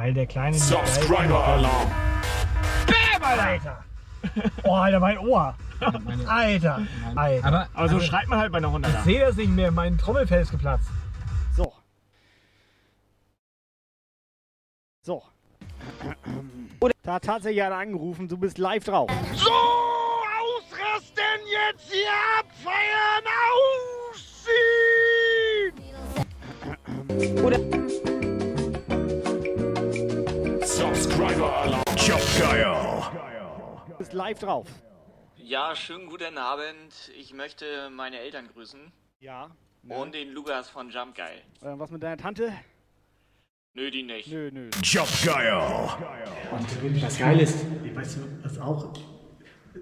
Weil der kleine nicht Subscriber Alarm. Bam, Alter! Oh, Alter, mein Ohr. Alter, Alter. Aber, Aber so schreibt man halt bei einer ich 100er. sehe das nicht mehr, mein Trommelfell ist geplatzt. So. So. Da hat tatsächlich einer angerufen, du bist live drauf. So, ausrasten jetzt hier abfeiern, ausziehen! Du bist live drauf. Ja, schönen guten Abend. Ich möchte meine Eltern grüßen Ja. und den Lukas von Jump Guy. Äh, was mit deiner Tante? Nö, die nicht. Nö, nö. Jump Guile. Das Geile ist, Weißt du, was auch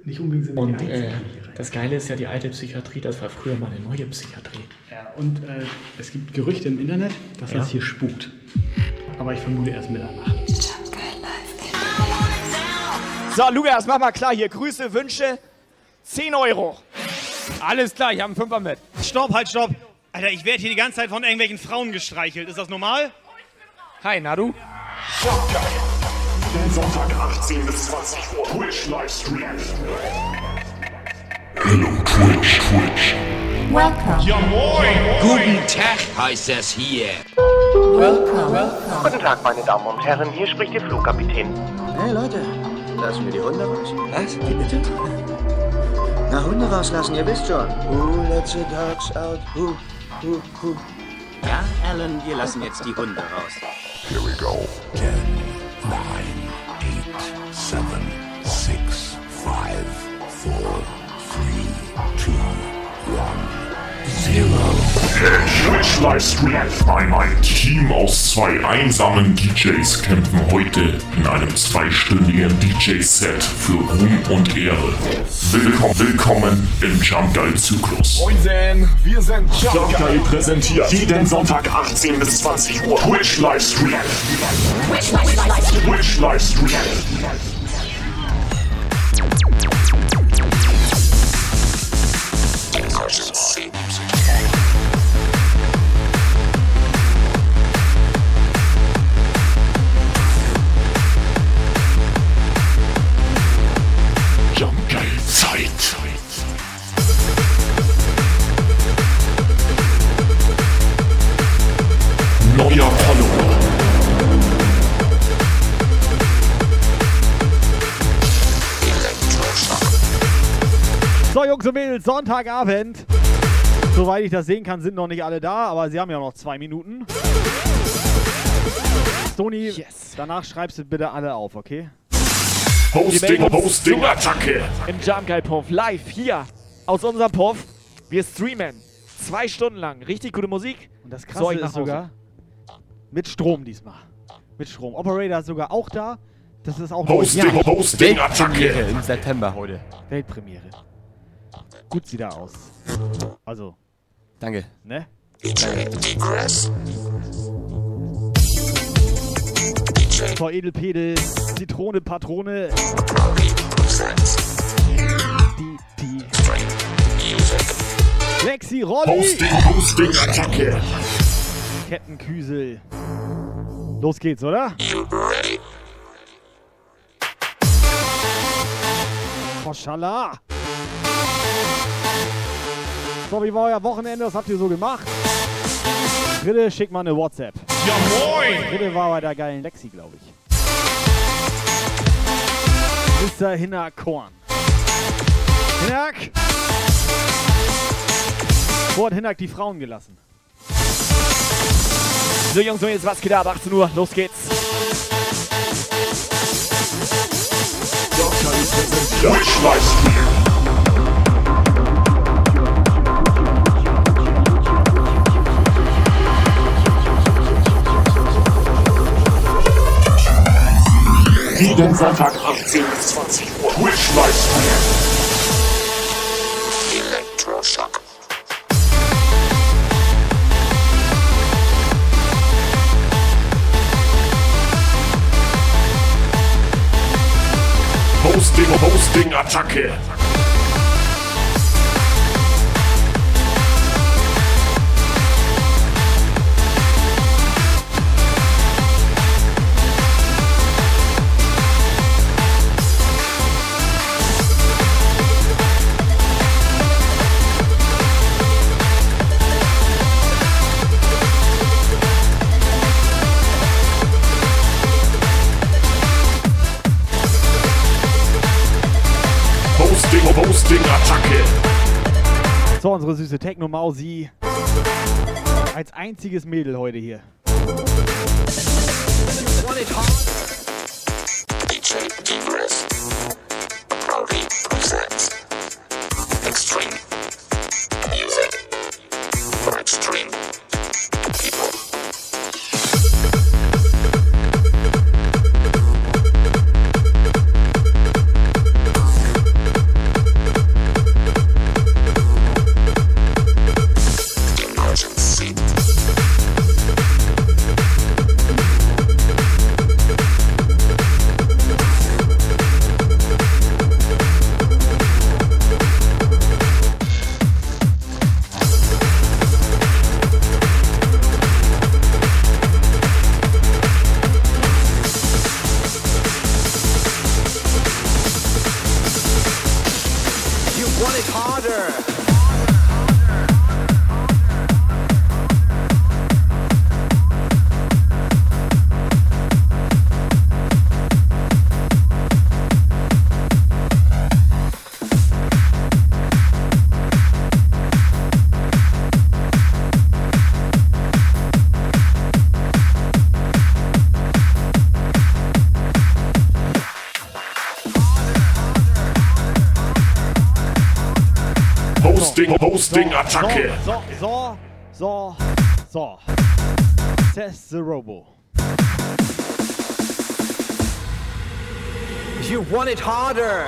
nicht unbedingt sind und die äh, das Geile ist ja die alte Psychiatrie, das war früher mal eine neue Psychiatrie. Ja, und äh, es gibt Gerüchte im Internet, dass Ja. das hier spukt. Aber ich vermute erst Mitternacht. So, Lukas, mach mal klar hier. Grüße, Wünsche. 10 Euro. Alles klar, ich habe einen Fünfer mit. Stopp, halt, stopp. Alter, ich werde hier die ganze Zeit von irgendwelchen Frauen gestreichelt. Ist das normal? Hi, Nadu. Jeden Sonntag 18 bis 20 Uhr. Twitch Livestream. Hello Twitch, Twitch. Welcome, Ja moin! Guten Tag heißt es hier. welcome. Guten Tag, meine Damen und Herren, hier spricht Ihr Flugkapitän. Hey Leute, lassen wir die Hunde raus. Was? Wie bitte? Na, Hunde rauslassen, ihr wisst schon. Who lets the dogs out? Who, who, who? Ja, Alan, wir lassen jetzt die Hunde raus. Here we go. 10, 9, 8, 7, 6, 5, 4, 3, 2, 1, 0. Twitch Livestream. Ein, ein Team aus zwei einsamen DJs kämpfen heute in einem zweistündigen DJ-Set für Ruhm und Ehre. Willkommen, willkommen im Jump Guide Zyklus. Moinsen, wir sind Jump Guide präsentiert jeden Sonntag 18 bis 20 Uhr Twitch Livestream. Twitch Zeit. Neuer Follower. So, Jungs und Mädels, Sonntagabend. Soweit ich das sehen kann, sind noch nicht alle da, aber sie haben ja noch zwei Minuten. Stony, danach schreibst du bitte alle auf, okay? Hosting, Hosting, Attacke. im Jump Guide Puff live hier aus unserem Puff. Wir streamen zwei Stunden lang richtig gute Musik. Und das So, Krasse ich nach ist sogar mit Strom diesmal. Mit Strom. Operator ist sogar auch da. Das ist auch Hosting, Ja, Hosting, Attacke. Im September heute. Weltpremiere. Gut sieht er aus. Also, Danke. ne? So, Edelpedel, Zitrone, Patrone. Die, die. Lexi, Rolli. Hosting, Hosting, Attacke. Kettenküsel. Los geht's, oder? Moschallah. So, wie war euer Wochenende? Was habt ihr so gemacht? Bitte schick mal eine WhatsApp. Ja moin. Bitte war bei der geilen Lexi, glaube ich. Mr. Hinner Korn. Hinnack! Wo hat Hinnack die Frauen gelassen? So, Jungs und jetzt was geht ab? 18 Uhr, los geht's. Twitch Jeden Sonntag 18 bis 20 Uhr. Twitch Livestream. Electroshock. Hosting, Hosting, Attacke. Hosting, Hosting, Attacke. So, unsere süße Techno-Mausi. Als einziges Mädel heute hier. Hosting, Hosting, Attacke. So, so, so, so. Test the Robo. You want it harder.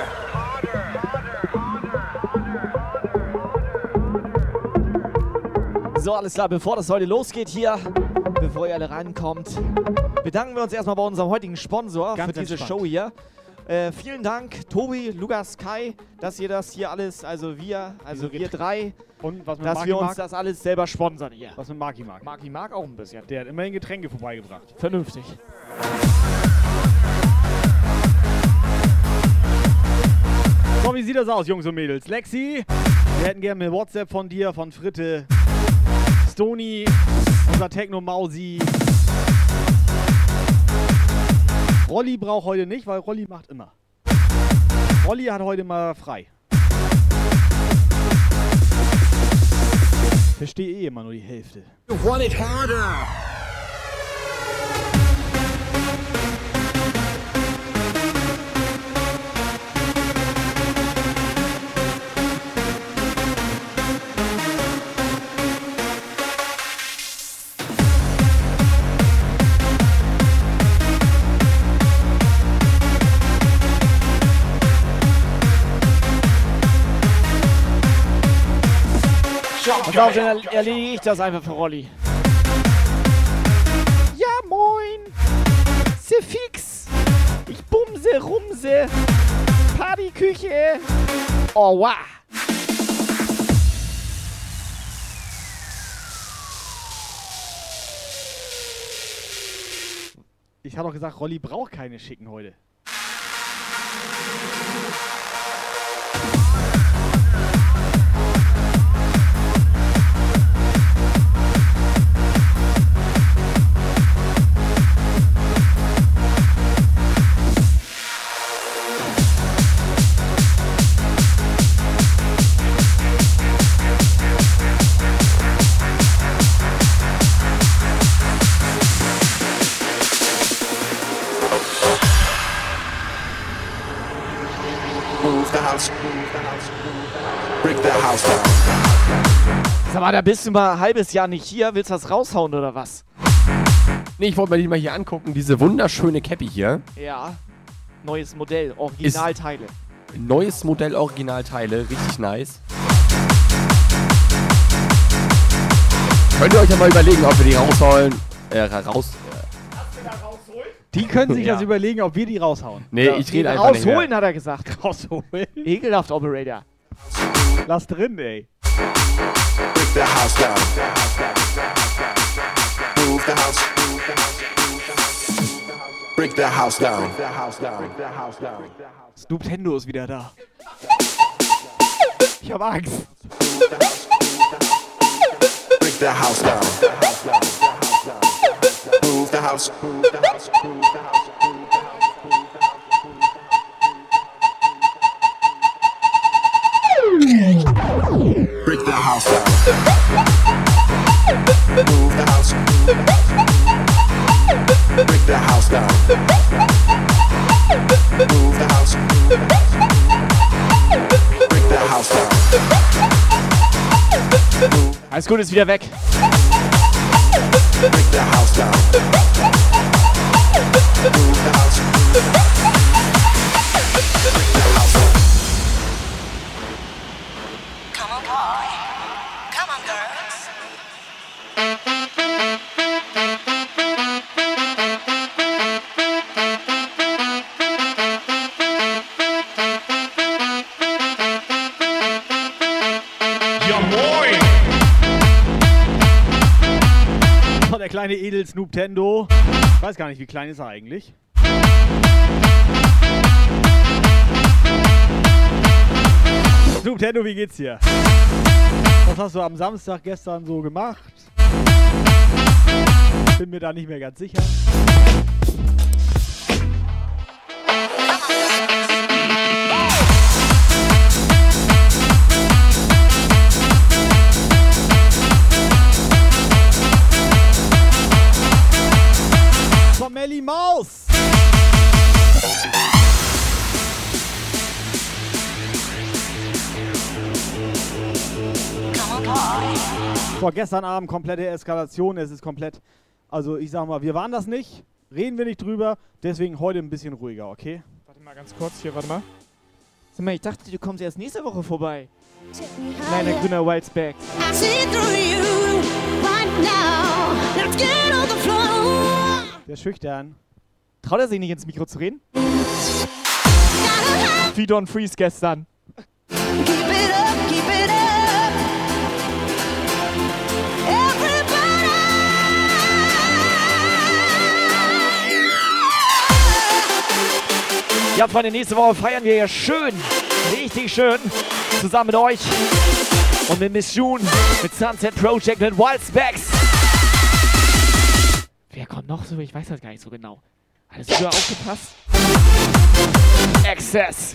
So, alles klar, bevor das heute losgeht hier, bevor ihr alle reinkommt, bedanken wir uns erstmal bei unserem heutigen Sponsor Ganz für diese entspannt. Show hier. Äh, vielen Dank, Tobi, Lukas, Kai, dass ihr das hier alles, also wir, also Diese wir drei, Und was mit dass Marki wir uns mag? das alles selber sponsern hier. Was mit Marki mag? Marki mag auch ein bisschen. Der hat immerhin Getränke vorbeigebracht. Vernünftig. So, wie sieht das aus, Jungs und Mädels? Lexi, wir hätten gerne eine WhatsApp von dir, von Fritte, Stony, unser Techno-Mausi. Rolli braucht heute nicht, weil Rolli macht immer. Rolli hat heute mal frei. Verstehe eh immer nur die Hälfte. You want it harder. Pass auf, dann er- erledige ich das einfach für Rolli. Ja, moin. Se fix. Ich bumse, rumse. Partyküche. Oh, wow. Ich habe doch gesagt, Rolli braucht keine schicken heute. Sag mal, da bist du mal ein halbes Jahr nicht hier. Willst du das raushauen oder was? Nee, ich wollte mir die mal hier angucken, diese wunderschöne Cappy hier. Ja. Neues Modell, Originalteile. Neues Modell Originalteile, richtig nice. Könnt ihr euch ja mal überlegen, ob wir die rausholen. Äh, raus. Die können sich Ja. das überlegen, ob wir die raushauen. Nee, ich rede einfach nicht Rausholen, mehr. hat er gesagt. Rausholen? Ekelhaft, Operator. Lass drin, ey. Break the house down. Move the house. Break the house down. Snoop Tendo ist wieder da. Ich hab Angst. Break the house down. Move the house. Break the house down. Move the house. Break the house down. Move the house. Break the house down. Alles gut, ist wieder weg. Break the house down. Move the house. Kleine Edel Snoop Tendo. Ich weiß gar nicht, wie klein ist er eigentlich. Snoop Tendo, wie geht's dir? Was hast du am Samstag gestern so gemacht? Bin mir da nicht mehr ganz sicher. Vor gestern Abend komplette Eskalation. Es ist komplett. Also, ich sag mal, wir waren das nicht. Reden wir nicht drüber. Deswegen heute ein bisschen ruhiger, okay? Warte mal ganz kurz hier, warte mal. Sag mal, ich dachte, du kommst erst nächste Woche vorbei. Kleiner grüner Wildsback. Der schüchtern. Traut er sich nicht ins Mikro zu reden? Feed on Freeze gestern. Keep it up, Ja, Freunde, nächste Woche feiern wir ja schön, richtig schön, zusammen mit euch und mit Miss June, mit Sunset Project, mit Wildsbacks. Wer kommt noch so? Ich weiß das gar nicht so genau. Alles früher aufgepasst? Access.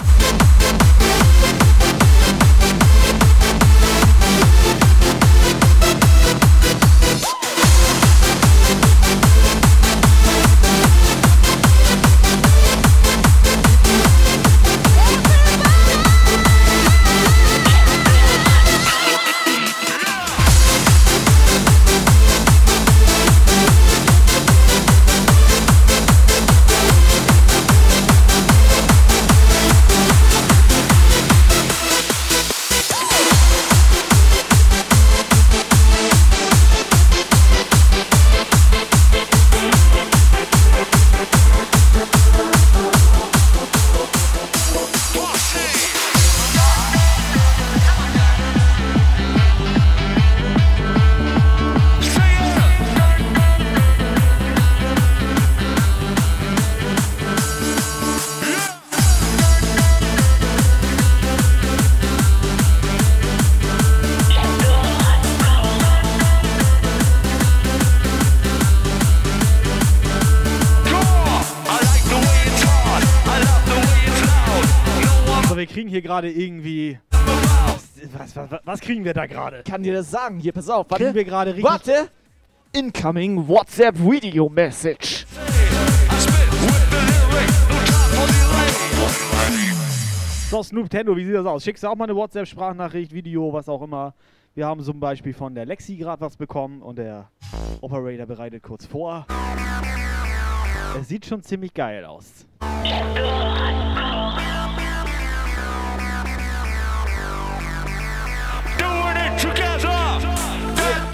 Gerade irgendwie. Was, was, was, was kriegen wir da gerade? Kann dir das sagen? Hier, pass auf, warte. Kriegen wir gerade richtig. Warte! Incoming WhatsApp Video Message. So, Snoop Tendo, wie sieht das aus? Schickst du auch mal eine WhatsApp-Sprachnachricht, Video, was auch immer. Wir haben zum Beispiel von der Lexi gerade was bekommen und der Operator bereitet kurz vor. Es sieht schon ziemlich geil aus.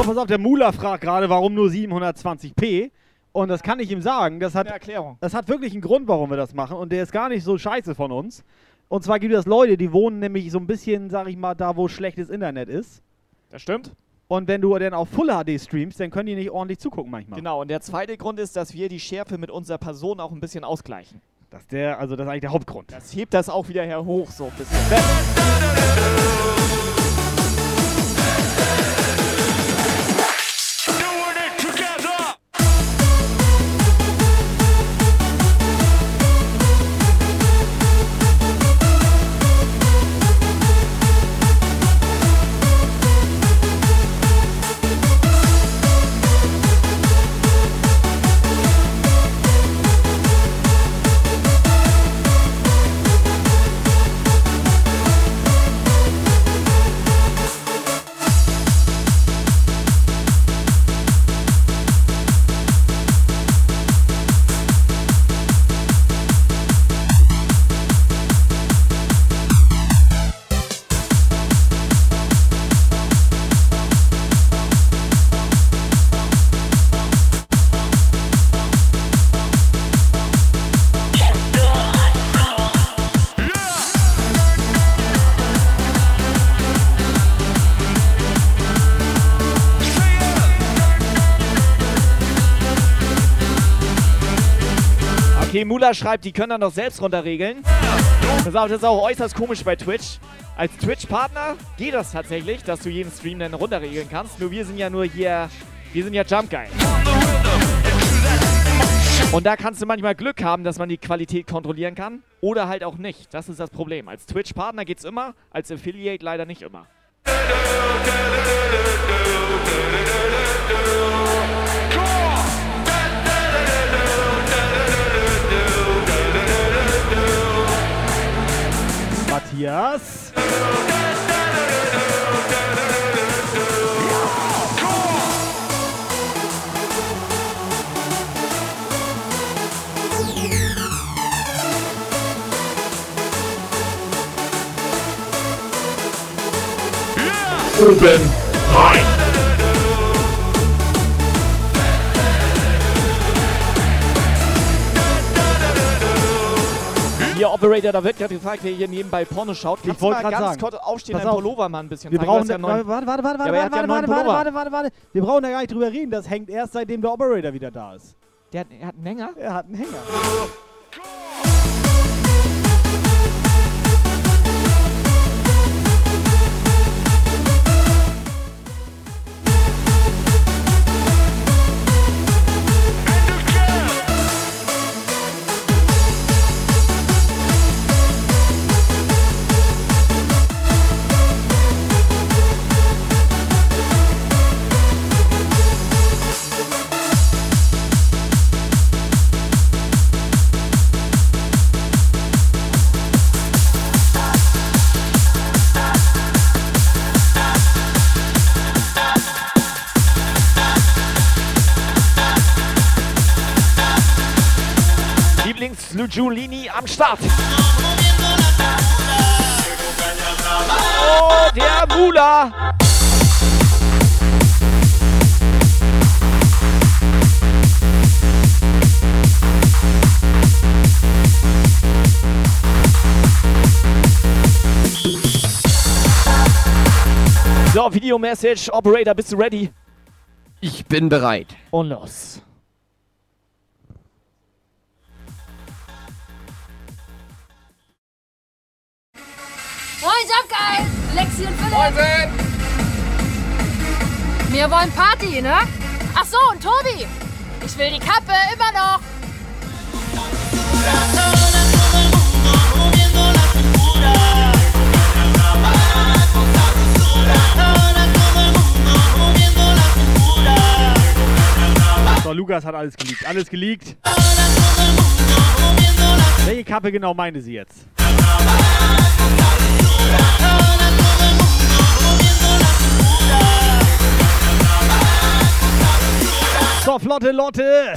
So, pass auf, der Mula fragt gerade, warum nur 720p. Und das kann ich ihm sagen. Das hat, Erklärung. das hat wirklich einen Grund, warum wir das machen. Und der ist gar nicht so scheiße von uns. Und zwar gibt es Leute, die wohnen nämlich so ein bisschen, sag ich mal, da, wo schlechtes Internet ist. Das stimmt. Und wenn du dann auf Full HD streamst, dann können die nicht ordentlich zugucken manchmal. Genau, und der zweite Grund ist, dass wir die Schärfe mit unserer Person auch ein bisschen ausgleichen. Das ist der, also das ist eigentlich der Hauptgrund. Das hebt das auch wieder her hoch, so ein bisschen. Mula schreibt, die können dann doch selbst runterregeln. Das ist auch äußerst komisch bei Twitch. Als Twitch-Partner geht das tatsächlich, dass du jeden Stream dann runterregeln kannst. Nur wir sind ja nur hier, wir sind ja Jump Guy. Und da kannst du manchmal Glück haben, dass man die Qualität kontrollieren kann oder halt auch nicht. Das ist das Problem. Als Twitch-Partner geht's immer, als Affiliate leider nicht immer. Matthias. Oben rein. Hier, Operator, da wird gerade gefragt, wer hier nebenbei Porno schaut. Kannst du wollte ganz sagen. kurz aufstehen, Pass dein. Pullover mal ein bisschen Wir brauchen, ja warte, warte, neuen- warte, warte, warte, Ja, hat ja warte, warte, warte, warte, warte, warte. Wir brauchen da gar nicht drüber reden. Das hängt erst seitdem der Operator wieder da ist. Der hat, er hat einen Hänger? Er hat einen Hänger. Lieblings-Lugiolini am Start. Oh, der Mula. So, Video-Message. Operator, bist du ready? Ich bin bereit. Und los. Und Philipp! Wir wollen Party, ne? Ach so, und Tobi! Ich will die Kappe, immer noch! So, Lukas hat alles geleakt. Alles geleakt. Welche Kappe genau meinte sie jetzt? So, Flotte Lotte.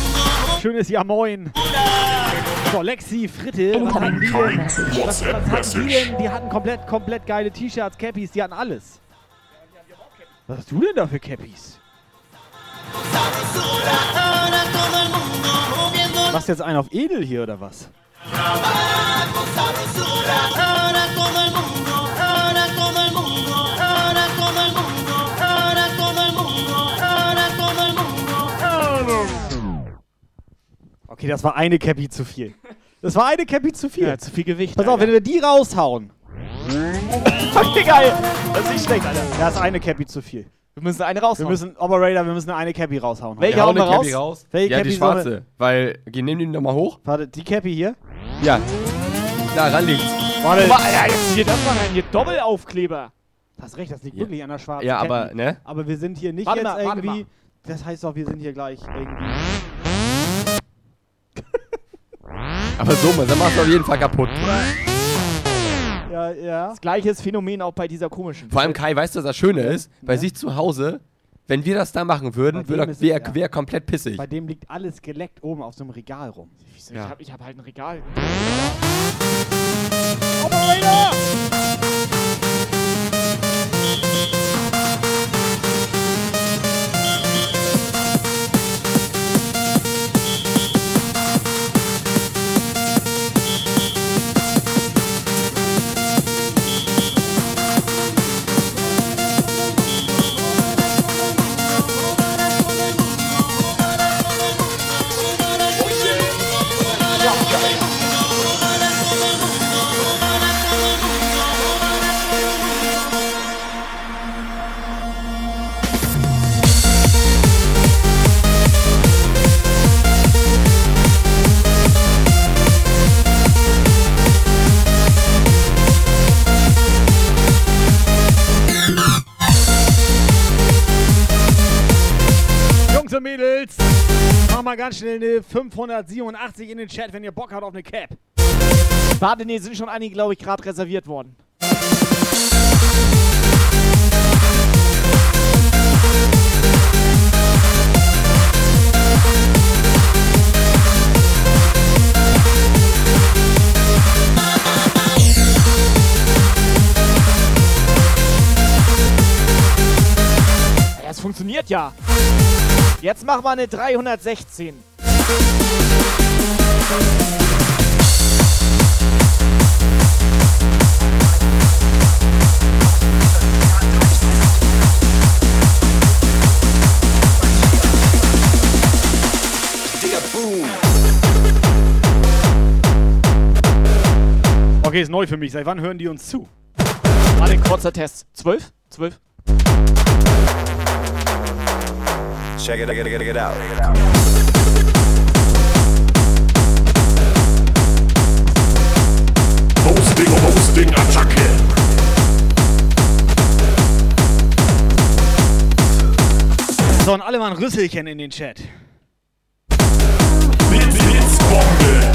Schönes Jahr Moin. So, Lexi, Fritte. Was hatten die denn? Was, was hatten die denn? Die hatten komplett, komplett geile T-Shirts, Cappies, die hatten alles. Was hast du denn da für Cappies? Machst du jetzt einen auf Edel hier oder was? Okay, das war eine Cappy zu viel. Das war eine Cappy zu viel. Ja, zu viel Gewicht. Pass auf, wenn wir die raushauen. Okay, geil. Das ist nicht schlecht, Alter. Da ist eine Cappy zu viel. Wir müssen eine raushauen. Wir müssen, Operator, wir müssen eine Cappy raushauen. Welche Ja, hauen hau wir eine raus? Cappy raus. Welche ja, Cappy die sollen wir- schwarze. Weil, nehmen die nochmal hoch. Warte, die Cappy hier? Ja. Da, ran liegt's. Warte. Mal, Alter, jetzt hier, das war ein hier Doppelaufkleber. Hast recht, das liegt Ja. wirklich an der schwarzen Ja, Cappy. aber, ne? Aber wir sind hier nicht Warte jetzt mal, warte irgendwie... Das heißt doch, wir sind hier gleich irgendwie... Aber so, man, dann machst du auf jeden Fall kaputt. Ja, ja. Das gleiche Phänomen auch bei dieser komischen. Vor allem Kai, weißt du, was das Schöne ist? Bei sich zu Hause, wenn wir das da machen würden, wäre ist- wär, ja. wär komplett pissig. Bei dem liegt alles geleckt oben auf so einem Regal rum. Ich hab, ich hab halt ein Regal. Operator! Mach mal ganz schnell eine 587 in den Chat, wenn ihr Bock habt auf eine Cap. Warte, nee, sind schon einige, glaube ich, gerade reserviert worden. Es funktioniert ja. Jetzt machen wir eine 316. Digga, boom. Okay, ist neu für mich. Seit wann hören die uns zu? Warte, kurzer Test. 12? 12? Check it, get it, get it, get out. Hosting, Hosting, Attacke. So, und alle mal ein Rüsselchen in den Chat. Blitz, Blitzbombe.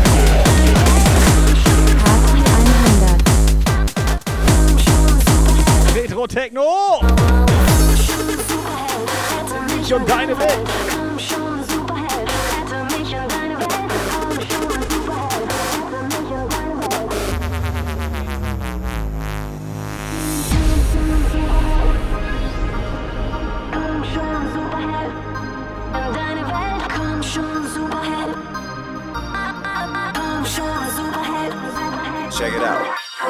Retro Techno! Ich und deine Welt! Check it out.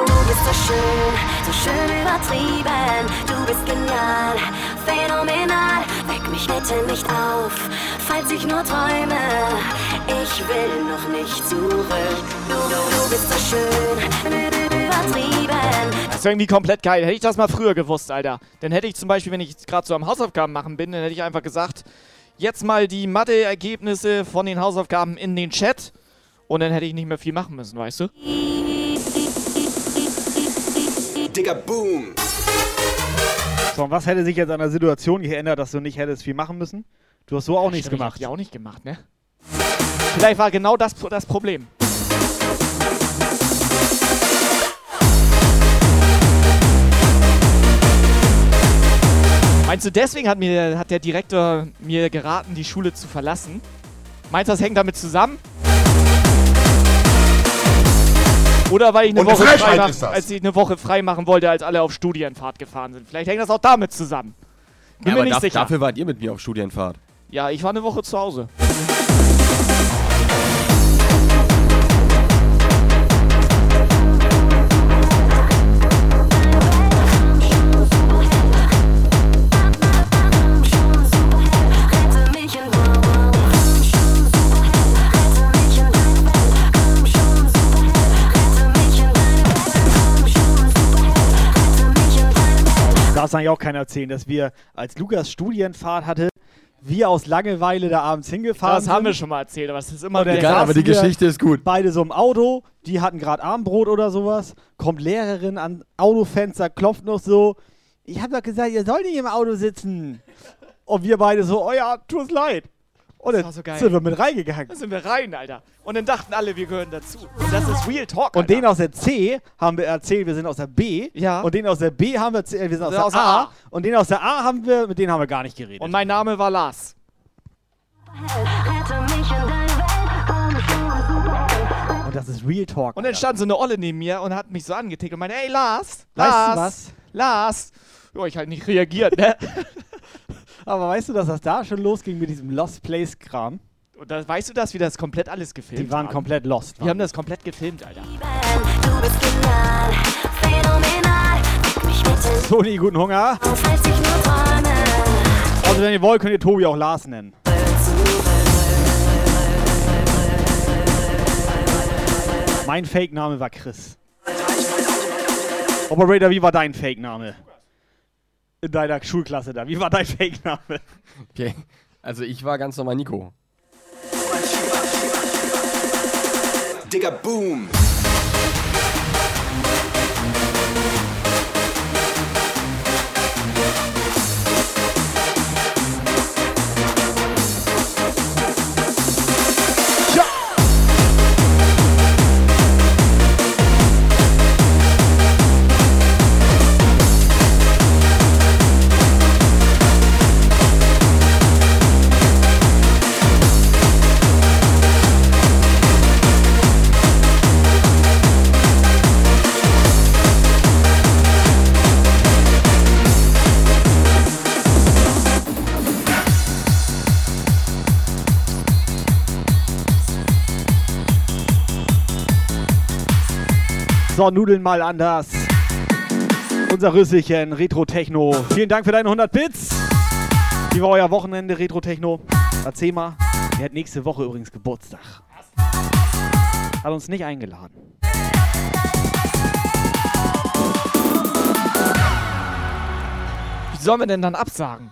Du bist so schön, so schön übertrieben. Du bist genial, phänomenal. Weck mich bitte nicht auf, falls ich nur träume. Ich will noch nicht zurück. Du, du, du bist so schön, übertrieben. übertrieben. Das ist irgendwie komplett geil. Hätte ich das mal früher gewusst, Alter. Dann hätte ich zum Beispiel, wenn ich gerade so am Hausaufgaben machen bin, dann hätte ich einfach gesagt, jetzt mal die Mathe-Ergebnisse von den Hausaufgaben in den Chat. Und dann hätte ich nicht mehr viel machen müssen, weißt du? Digga, boom. So, und was hätte sich jetzt an der Situation geändert, dass du nicht hättest viel machen müssen? Du hast so auch nichts Stimmt, ich gemacht. die auch nicht gemacht, ne? Vielleicht war genau das das Problem. Meinst du, deswegen hat, mir, hat der Direktor mir geraten, die Schule zu verlassen? Meinst du, das hängt damit zusammen? Oder weil ich eine Woche frei das. als ich eine Woche frei machen wollte, als alle auf Studienfahrt gefahren sind. Vielleicht hängt das auch damit zusammen. Bin Ja, mir aber nicht daf- sicher. dafür wart ihr mit mir auf Studienfahrt. Ja, ich war eine Woche zu Hause. Darf eigentlich auch keiner erzählen, dass wir, als Lukas Studienfahrt hatte, wir aus Langeweile da abends hingefahren Das haben wir schon mal erzählt, aber es ist immer wieder Egal, aber die Geschichte ist gut. Beide so im Auto, die hatten gerade Abendbrot oder sowas. Kommt Lehrerin an Autofenster, klopft noch so. Ich habe doch gesagt, ihr sollt nicht im Auto sitzen. Und wir beide so, oh ja, tut uns leid. Und dann so sind wir mit reingegangen. Da sind wir rein, Alter. Und dann dachten alle, wir gehören dazu. Und das ist Real Talk, Und Alter. den aus der C haben wir erzählt, wir sind aus der B. Ja. Und den aus der B haben wir erzählt, wir sind aus, Aus der der A. A. Und den aus der A haben wir, mit denen haben wir gar nicht geredet. Und mein Name war Lars. Und das ist Real Talk. Und dann stand so eine Olle neben mir und hat mich so angetickt und meinte, ey Lars, Weißt du Lars, was? Lars. Jo, ich halt nicht reagiert, ne? Aber weißt du, dass das da schon losging mit diesem Lost Place-Kram? Und da, weißt du das, wie das komplett alles gefilmt Die waren haben? komplett lost. Die haben das komplett gefilmt, Alter. Du bist genial, phänomenal. Mich bitte, Sony, guten Hunger. Also wenn ihr wollt, könnt ihr Tobi auch Lars nennen. Mein Fake-Name war Chris. Operator, wie war dein Fake-Name? In deiner Schulklasse da. Wie war dein Fake-Name? Okay. Also ich war ganz normal Nico. Digga, boom. So, Nudeln mal anders. Unser Rüsselchen, Retro-Techno. Vielen Dank für deine 100 Bits. Wie war euer Wochenende, Retro-Techno? Erzähl mal. Er hat nächste Woche übrigens Geburtstag. Hat uns nicht eingeladen. Wie sollen wir denn dann absagen?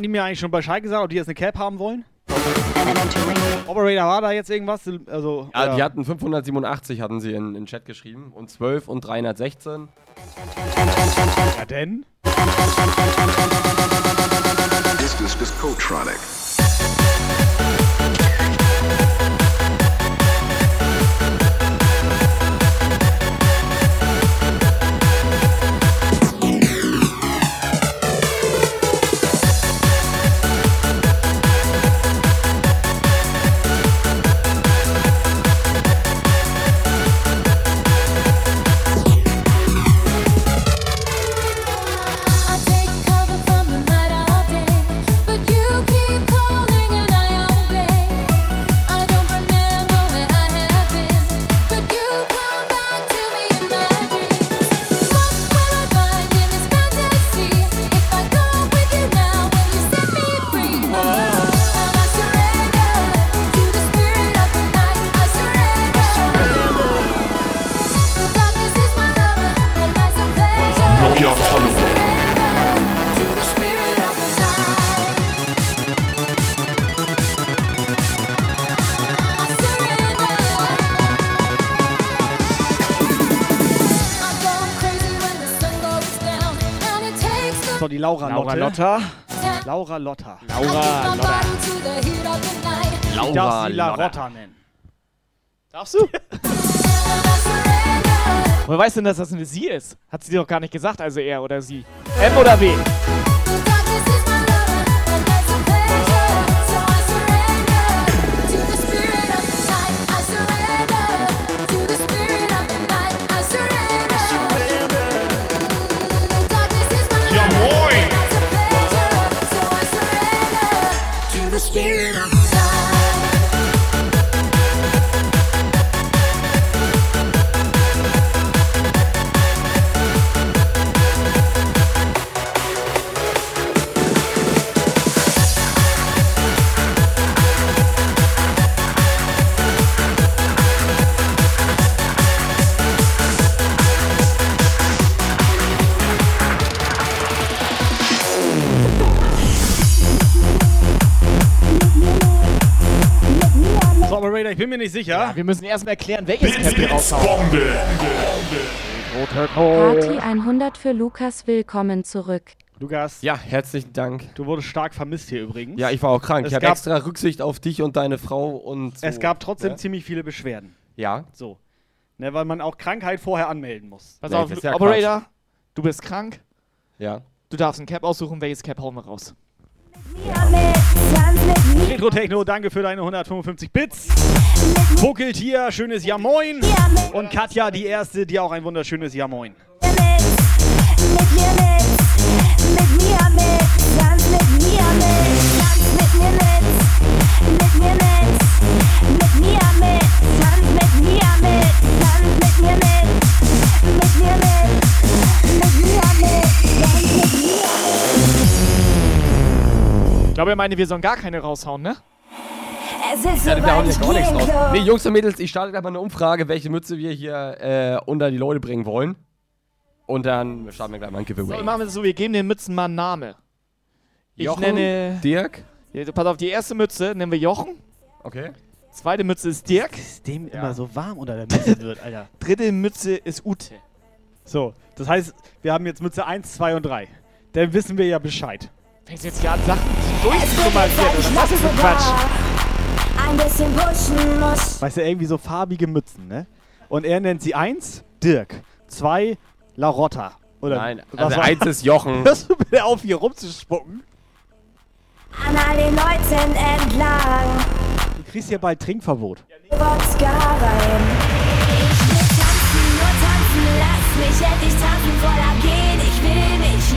Hatten die mir eigentlich schon Bescheid gesagt, ob die jetzt eine Cap haben wollen? Operator, war da jetzt irgendwas? Also, Ja, ja. die hatten 587, hatten sie in, in Chat geschrieben. Und 12 und 316. Ja, denn? This is Cotronic. Laura, Laura. Lotta. Laura Lotta. Laura Lotta. Ich Laura darf sie La. Rotta nennen. Darfst du? Woher weißt du denn, dass das eine Sie ist? Hat sie dir doch gar nicht gesagt, also er oder sie. M oder W? Bin mir nicht sicher. Ja, wir müssen erstmal erklären, welches Cap wir raushauen. Bombe! Party 100 für Lukas, willkommen zurück. Lukas, Ja, herzlichen Dank. du wurdest stark vermisst hier übrigens. Ja, ich war auch krank. Es ich habe gab- extra Rücksicht auf dich und deine Frau und so. Es gab trotzdem Ne? ziemlich viele Beschwerden. Ja. So. Ne, weil man auch Krankheit vorher anmelden muss. Pass Nee, auf, ja Operator, du bist krank. Ja. Du darfst ein Cap aussuchen, welches Cap hauen wir raus. Retro Techno, danke für deine 155 Bits. Puckelt hier, schönes Ja Moin. Und Katja, die erste, die auch ein wunderschönes Ja Moin. Ich glaube, er meinte, wir sollen gar keine raushauen, ne? Es ist Ja, wir hauen hier gar nichts raus. Nee, Jungs und Mädels, ich starte gleich mal eine Umfrage, welche Mütze wir hier äh, unter die Leute bringen wollen. Und dann starten wir gleich mal ein So, Giveaway. machen wir so, wir geben den Mützen mal einen Namen. Ich Jochen, nenne. Dirk. Ja, pass auf, die erste Mütze nennen wir Jochen. Okay. Zweite Mütze ist Dirk. Ist dem immer so warm unter der Mütze wird, Alter. Dritte Mütze ist Ute. So, das heißt, wir haben jetzt Mütze 1, 2 und 3. Dann wissen wir ja Bescheid. Fängst du jetzt hier an, Sachen durchzumarkieren? Was ist das für ein Quatsch? Ein bisschen pushen muss. Weißt du, irgendwie so farbige Mützen, ne? Und er nennt sie 1, Dirk. 2, La Rotta. Oder Nein, also war- eins ist Jochen. Hörst du bitte auf, hier rumzuspucken? An all den Leuten entlang. Du kriegst hier bald Trinkverbot. Wodka rein. Ich will tanzen, nur tanzen, lass mich endlich tanzen, voller gehen.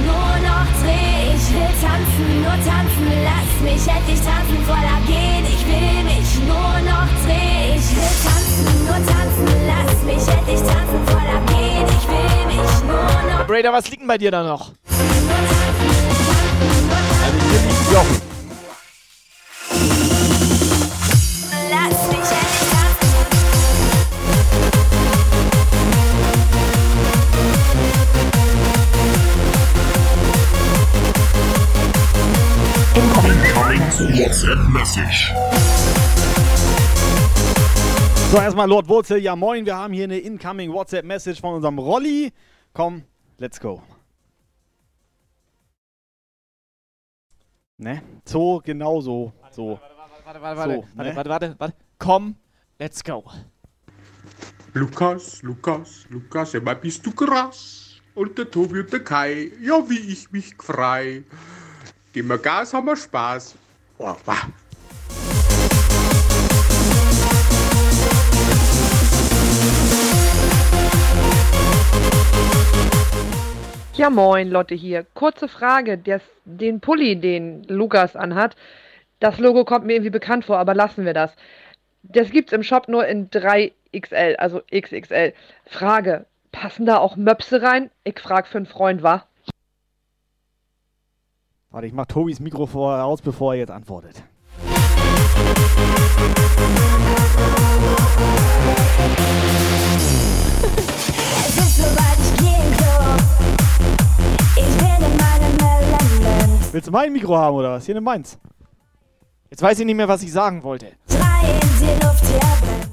Nur noch drehen. Ich will tanzen, nur tanzen, lass mich endlich tanzen, voller gehen. Ich will mich nur noch drehen. Ich will tanzen, nur tanzen, lass mich endlich tanzen, voller gehen. Ich will mich nur noch Brader, was liegt denn bei dir da noch? Jochen. So, erstmal Lord Wurzel. Ja, moin, wir haben hier eine incoming WhatsApp-Message von unserem Rolli. Komm, let's go. Ne? So, genau so. so. Warte, warte, warte, So, warte, ne? warte, warte, warte. Komm, let's go. Lukas, Lukas, Lukas, immer bist du krass. Und der Tobi und der Kai, ja, wie ich mich frei. Geben wir Gas, haben wir Spaß. Oh, wah. Ja, moin, Lotte hier. Kurze Frage. Der, den Pulli, den Lukas anhat, das Logo kommt mir irgendwie bekannt vor, aber lassen wir das. Das gibt's im Shop nur in 3XL, also XXL. Frage, passen da auch Möpse rein? Ich frag für einen Freund, wa? Warte, ich mach Tobis Mikro vorher aus, bevor er jetzt antwortet. Es ist soweit, ich geh in Klo. Ich bin in meinem Element. Willst du mein Mikro haben oder was? Hier nimm meins. Jetzt weiß ich nicht mehr, was ich sagen wollte. Drei in die Luft hier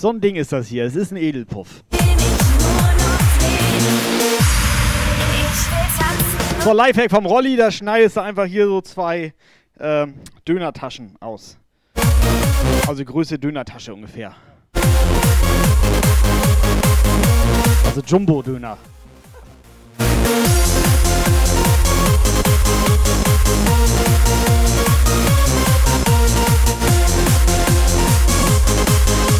So ein Ding ist das hier. Es ist ein Edelpuff. So, Lifehack vom Rolli, da schneidest du einfach hier so zwei ähm, Dönertaschen aus. Also Größe Dönertasche ungefähr. Also Jumbo-Döner.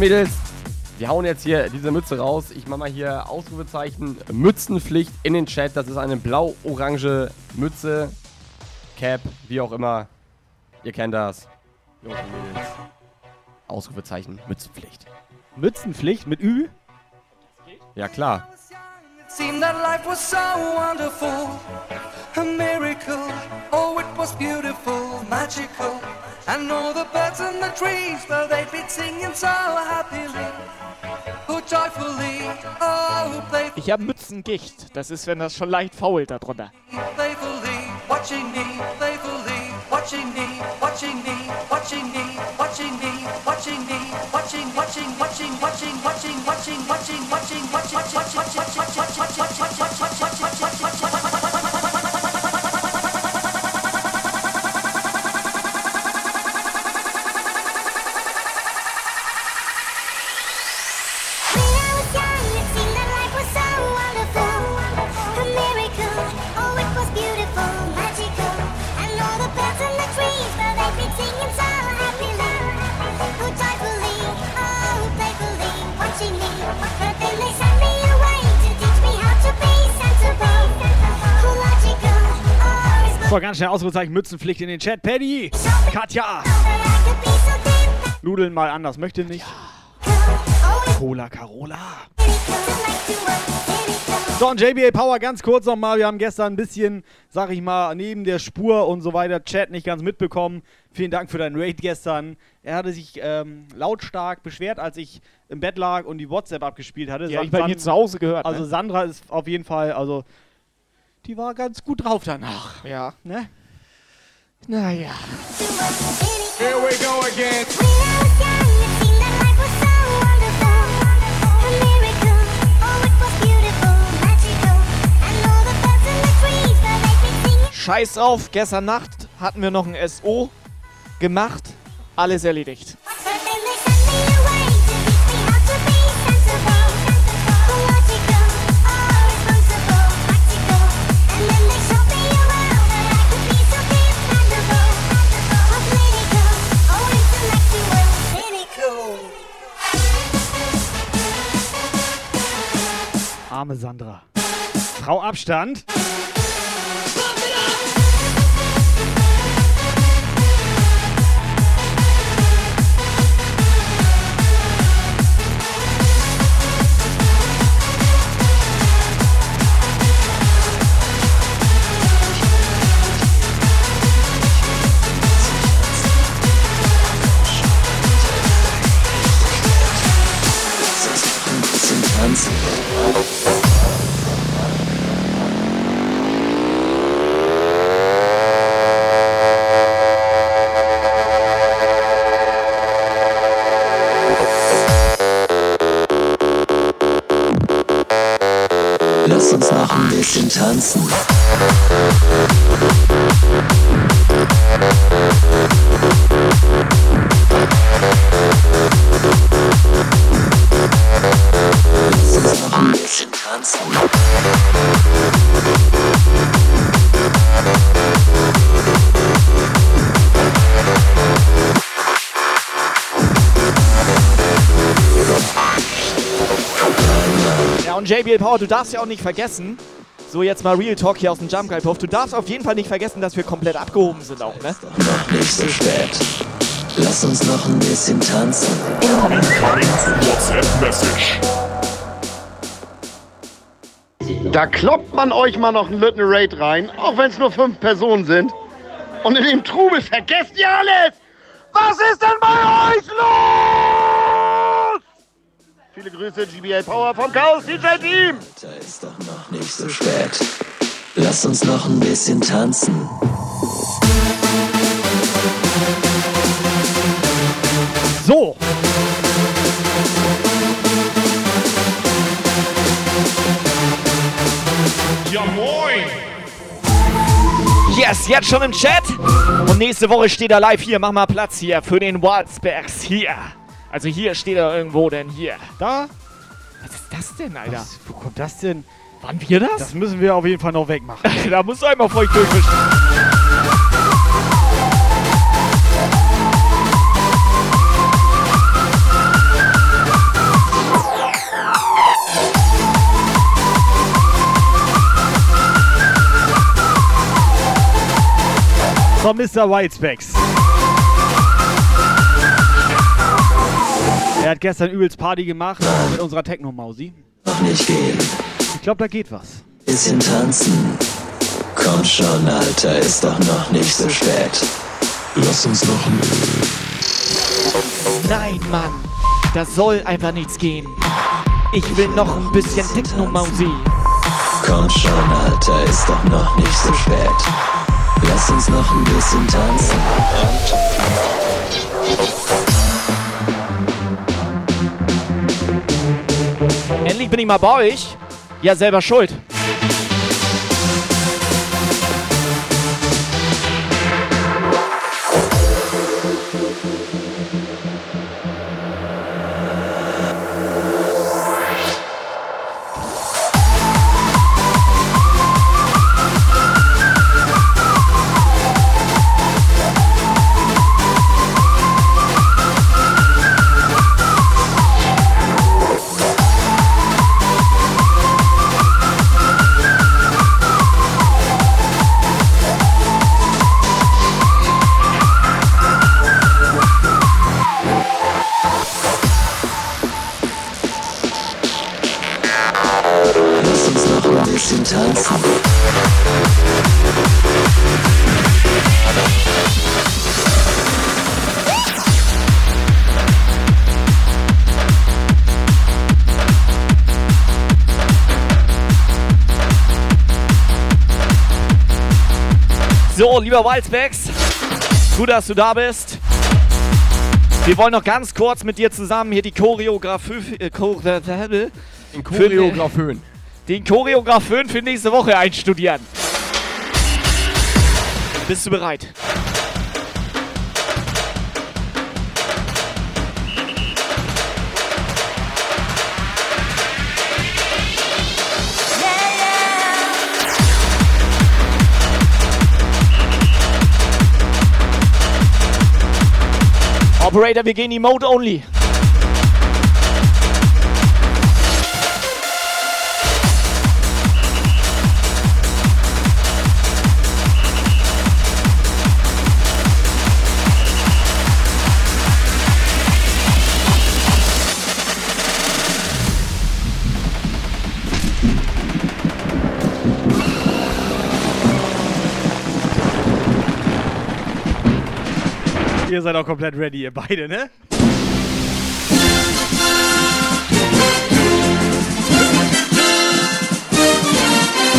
Mädels, wir hauen jetzt hier diese Mütze raus. Ich mach mal hier Ausrufezeichen Mützenpflicht in den Chat. Das ist eine blau-orange Mütze, Cap, wie auch immer. Ihr kennt das. Jungs und Mädels. Ausrufezeichen Mützenpflicht. Mützenpflicht mit Ü? Ja klar. Seemed that life was so wonderful, a miracle. Oh, it was beautiful, magical. And all the birds in the trees, well, they'd be singing so happily, oh, joyfully, oh, Ich habe Mützengicht. Das ist, wenn das schon leicht fault darunter. playfully, watching me, playfully, watching me, So, ganz schnell Ausrufezeichen Mützenpflicht in den Chat. Paddy! Katja! Nudeln mal anders. Möchte nicht. Cola Carola. So, und JBA Power ganz kurz nochmal. Wir haben gestern ein bisschen, sag ich mal, neben der Spur und so weiter Chat nicht ganz mitbekommen. Vielen Dank für deinen Raid gestern. Er hatte sich ähm, lautstark beschwert, als ich im Bett lag und die WhatsApp abgespielt hatte. Die hab San- ich bei mir zu Hause gehört, Also ne? Sandra ist auf jeden Fall, also die war ganz gut drauf danach. Ja. Ne? Naja. Here we go again. Scheiß auf, gestern Nacht hatten wir noch ein SO gemacht, alles erledigt. Arme Sandra. Frau Abstand. Tanzen. Lass uns noch ein bisschen tanzen. JBL Power, du darfst ja auch nicht vergessen, so jetzt mal Real Talk hier aus dem Jump Guy Puff, du darfst auf jeden Fall nicht vergessen, dass wir komplett abgehoben sind auch, ne? Noch nicht so spät. Lass uns noch ein bisschen tanzen. WhatsApp-Message. Da kloppt man euch mal noch einen Lütten Raid rein, auch wenn es nur fünf Personen sind. Und in dem Trubel vergesst ihr alles! Was ist denn bei euch los? Viele Grüße, GBL Power vom Chaos DJ Team! Da ist doch noch nicht so spät. Lass uns noch ein bisschen tanzen. So. Ja moin! Yes, jetzt schon im Chat. Und nächste Woche steht er live hier. Mach mal Platz hier für den Waldsbergs hier. Also hier steht er irgendwo denn hier. Da? Was ist das denn, Alter? Was, wo kommt das denn? Waren wir das? Das müssen wir auf jeden Fall noch wegmachen. da musst du einmal feucht durchmischen. So, Mr. Whitespecks. Er hat gestern übelst Party gemacht mit unserer Techno-Mausi. Noch nicht gehen. Ich glaube, da geht was. Bisschen tanzen. Komm schon, Alter, ist doch noch nicht so spät. Lass uns noch ein. Nein, Mann. Da soll einfach nichts gehen. Ich will noch ein bisschen Techno-Mausi. Komm schon, Alter, ist doch noch nicht so spät. Lass uns noch ein bisschen tanzen. Endlich bin ich mal bei euch. Ja, selber schuld. Lieber Wildsbacks, gut, dass du da bist. Wir wollen noch ganz kurz mit dir zusammen hier die Choreografie. Äh, Chore Den Choreografön. Den Choreografön für nächste Woche einstudieren. Bist du bereit? Operator, wir gehen die Mode Only. Ihr seid auch komplett ready, ihr beide, ne?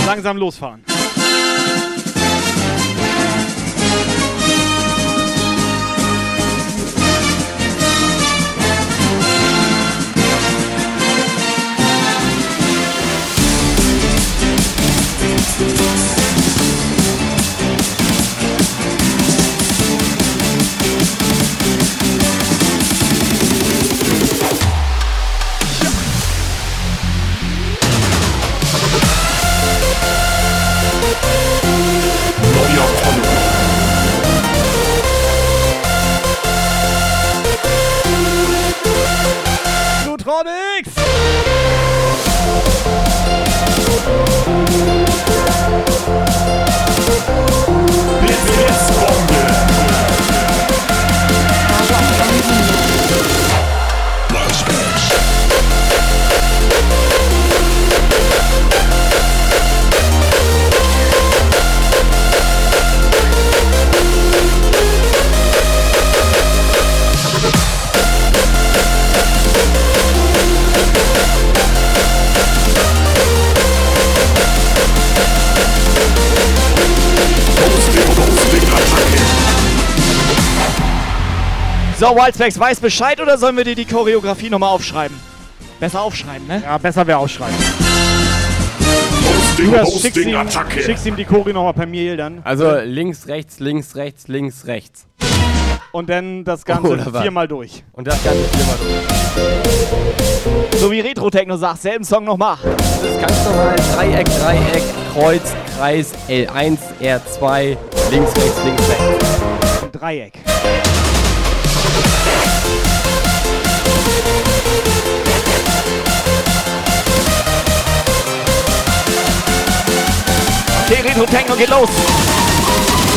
Langsam losfahren. Nutronics! So, Wildspecs, weiß Bescheid oder sollen wir dir die Choreografie nochmal aufschreiben? Besser aufschreiben, ne? Ja, besser wäre aufschreiben. Hosting, Du das schickst Hosting, ihm, Attacke. schickst ihm die Choreo nochmal per Mail dann. Also links, rechts, links, rechts, links, rechts. Und dann das Ganze was? viermal durch. Und das Ganze viermal durch. So wie Retro-Techno sagt, selben Song nochmal. Das ist ganz normal. Dreieck, Dreieck, Kreuz, Kreis, L1, R2, links, rechts, links, rechts. Ein Dreieck. Okay, Retro-Techno geht los.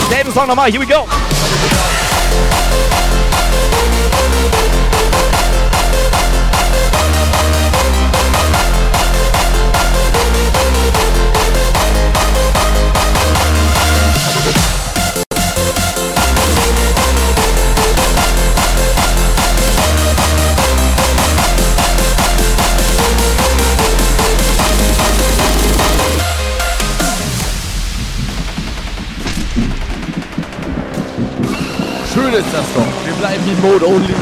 Selben Song nochmal, here we go. Schön ist das doch. Wir bleiben wie Mode Only.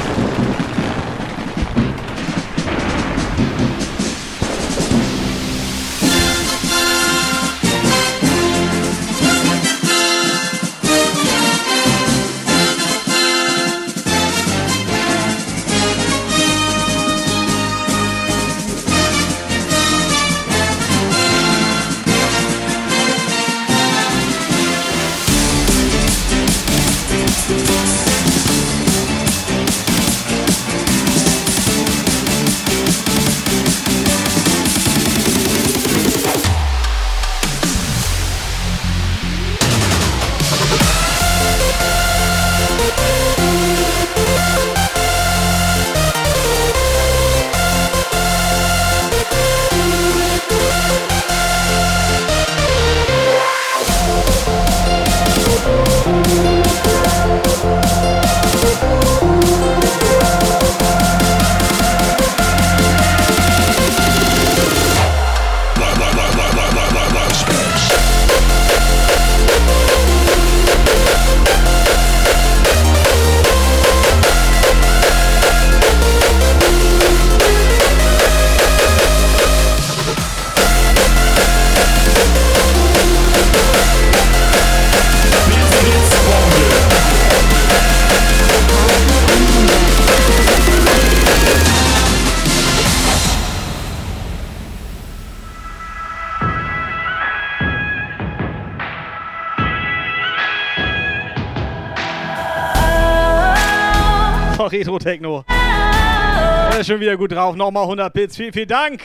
Retro-Techno. Er ist schon wieder gut drauf. Nochmal 100 Bits. Vielen, vielen Dank.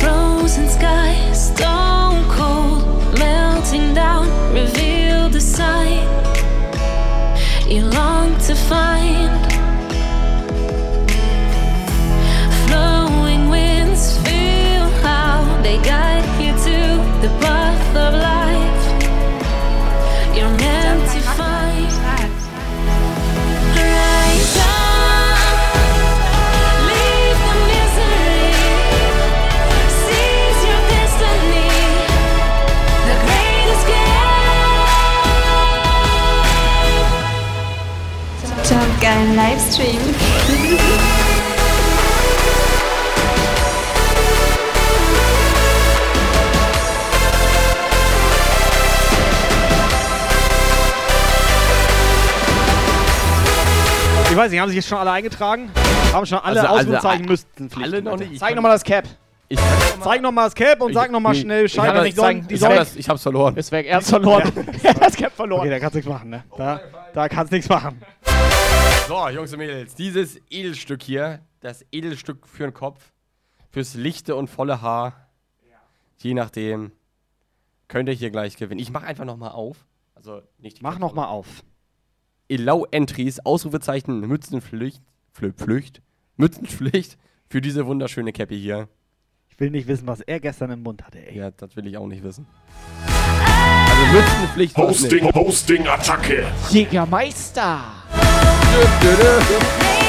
Frozen sky, stone cold, melting down, reveal the sign you long to find. Livestream. Ich weiß nicht, haben sich jetzt schon alle eingetragen? Haben schon alle Also, also, Ausrufezeichen a- müssten alle noch nicht. Ich Zeig nochmal das Cap. Ich Zeig nochmal das Cap und sag nochmal schnell Ich, die sollen- die ich, hab das, ich hab's verloren. Ist weg, er hat's verloren. er hat das Cap verloren. Okay, da kannst du nichts machen, ne? Da, da kannst du nichts machen. So, Jungs und Mädels, dieses Edelstück hier, das Edelstück für den Kopf, fürs lichte und volle Haar, je nachdem, könnt ihr hier gleich gewinnen. Ich mach einfach nochmal auf. Also nicht die Mach nochmal auf. Allow Entries, Ausrufezeichen, Mützenpflicht, Pfl- Pflicht, Mützenpflicht für diese wunderschöne Cappy hier. Ich will nicht wissen, was er gestern im Mund hatte, ey. Ja, das will ich auch nicht wissen. Also Mützenpflicht. Hosting. Hosting, Attacke. Jägermeister. From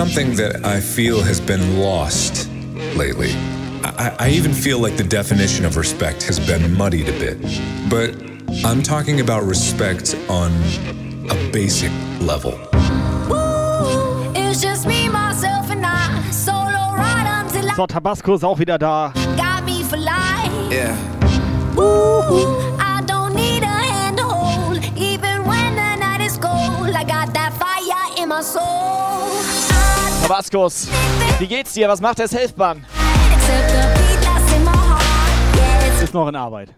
something that I feel has been lost lately. I, I even feel like the definition of respect has been muddied a bit. But I'm talking about respect on a basic level. It's just me, myself, and I. Solo ride until I So, Tabasco ist auch wieder da. got me for life. Yeah. Ooh, I don't need a hand to hold, even when the night is cold. I got that fire in my soul. Wie geht's dir? Was macht der Ist noch in Arbeit.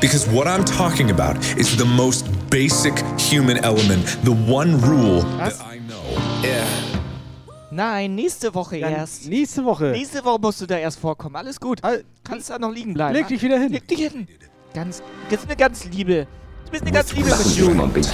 Because what I'm talking about is the most basic human element, the one rule that Nein, nächste Woche erst. Nächste Woche. Nächste Woche musst du da erst vorkommen. Alles gut. Kannst da noch liegen bleiben. Leg dich wieder hin. Leg dich hin. Ganz, das ist eine ganz liebe. Du bist eine ganz liebe mit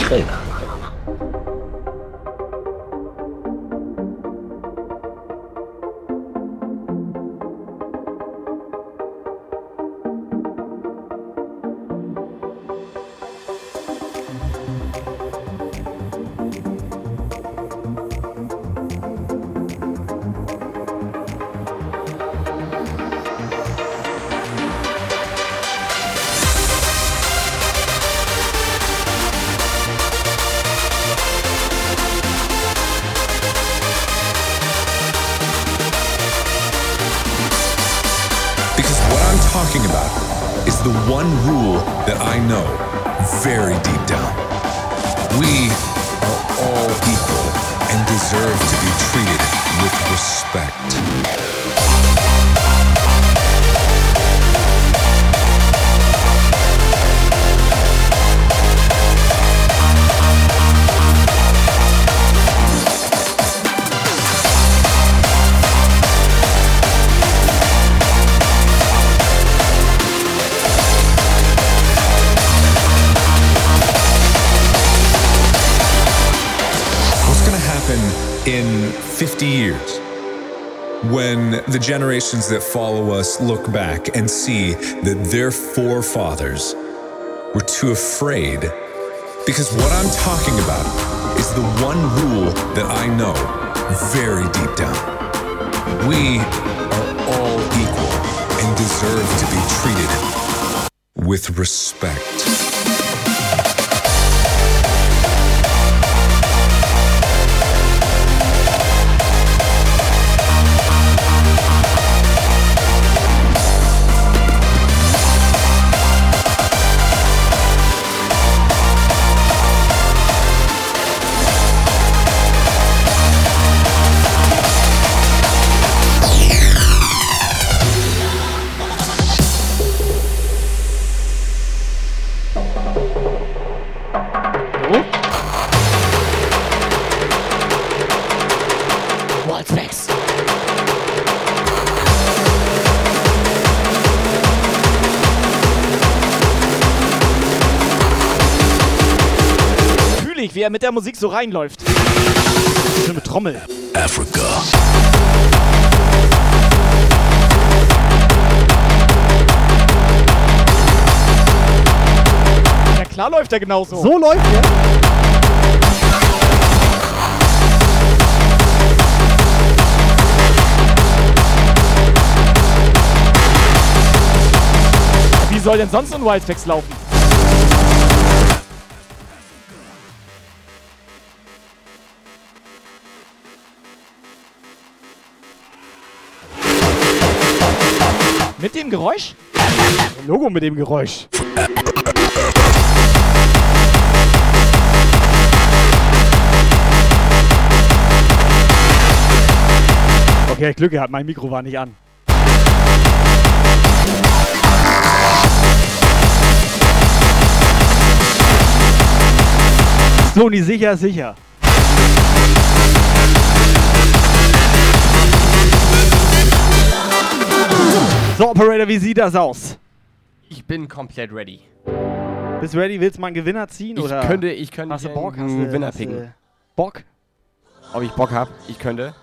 generations that follow us look back and see that their forefathers were too afraid? Because what I'm talking about is the one rule that I know very deep down. We are all equal and deserve to be treated with respect. Mit der Musik so reinläuft. Schöne Trommel. Africa. Ja klar läuft er genauso. So läuft er. Wie soll denn sonst ein Wildflex laufen? Geräusch? Logo mit dem Geräusch. Okay, Glück gehabt, mein Mikro war nicht an. Sony sicher, sicher. So, Operator, wie sieht das aus? Ich bin komplett ready. Bist du ready? Willst du mal einen Gewinner ziehen? Ich oder? könnte, ich könnte Hast du Bock? Hast einen du, Gewinner hast du picken. Bock? Ob ich Bock habe? Ich könnte.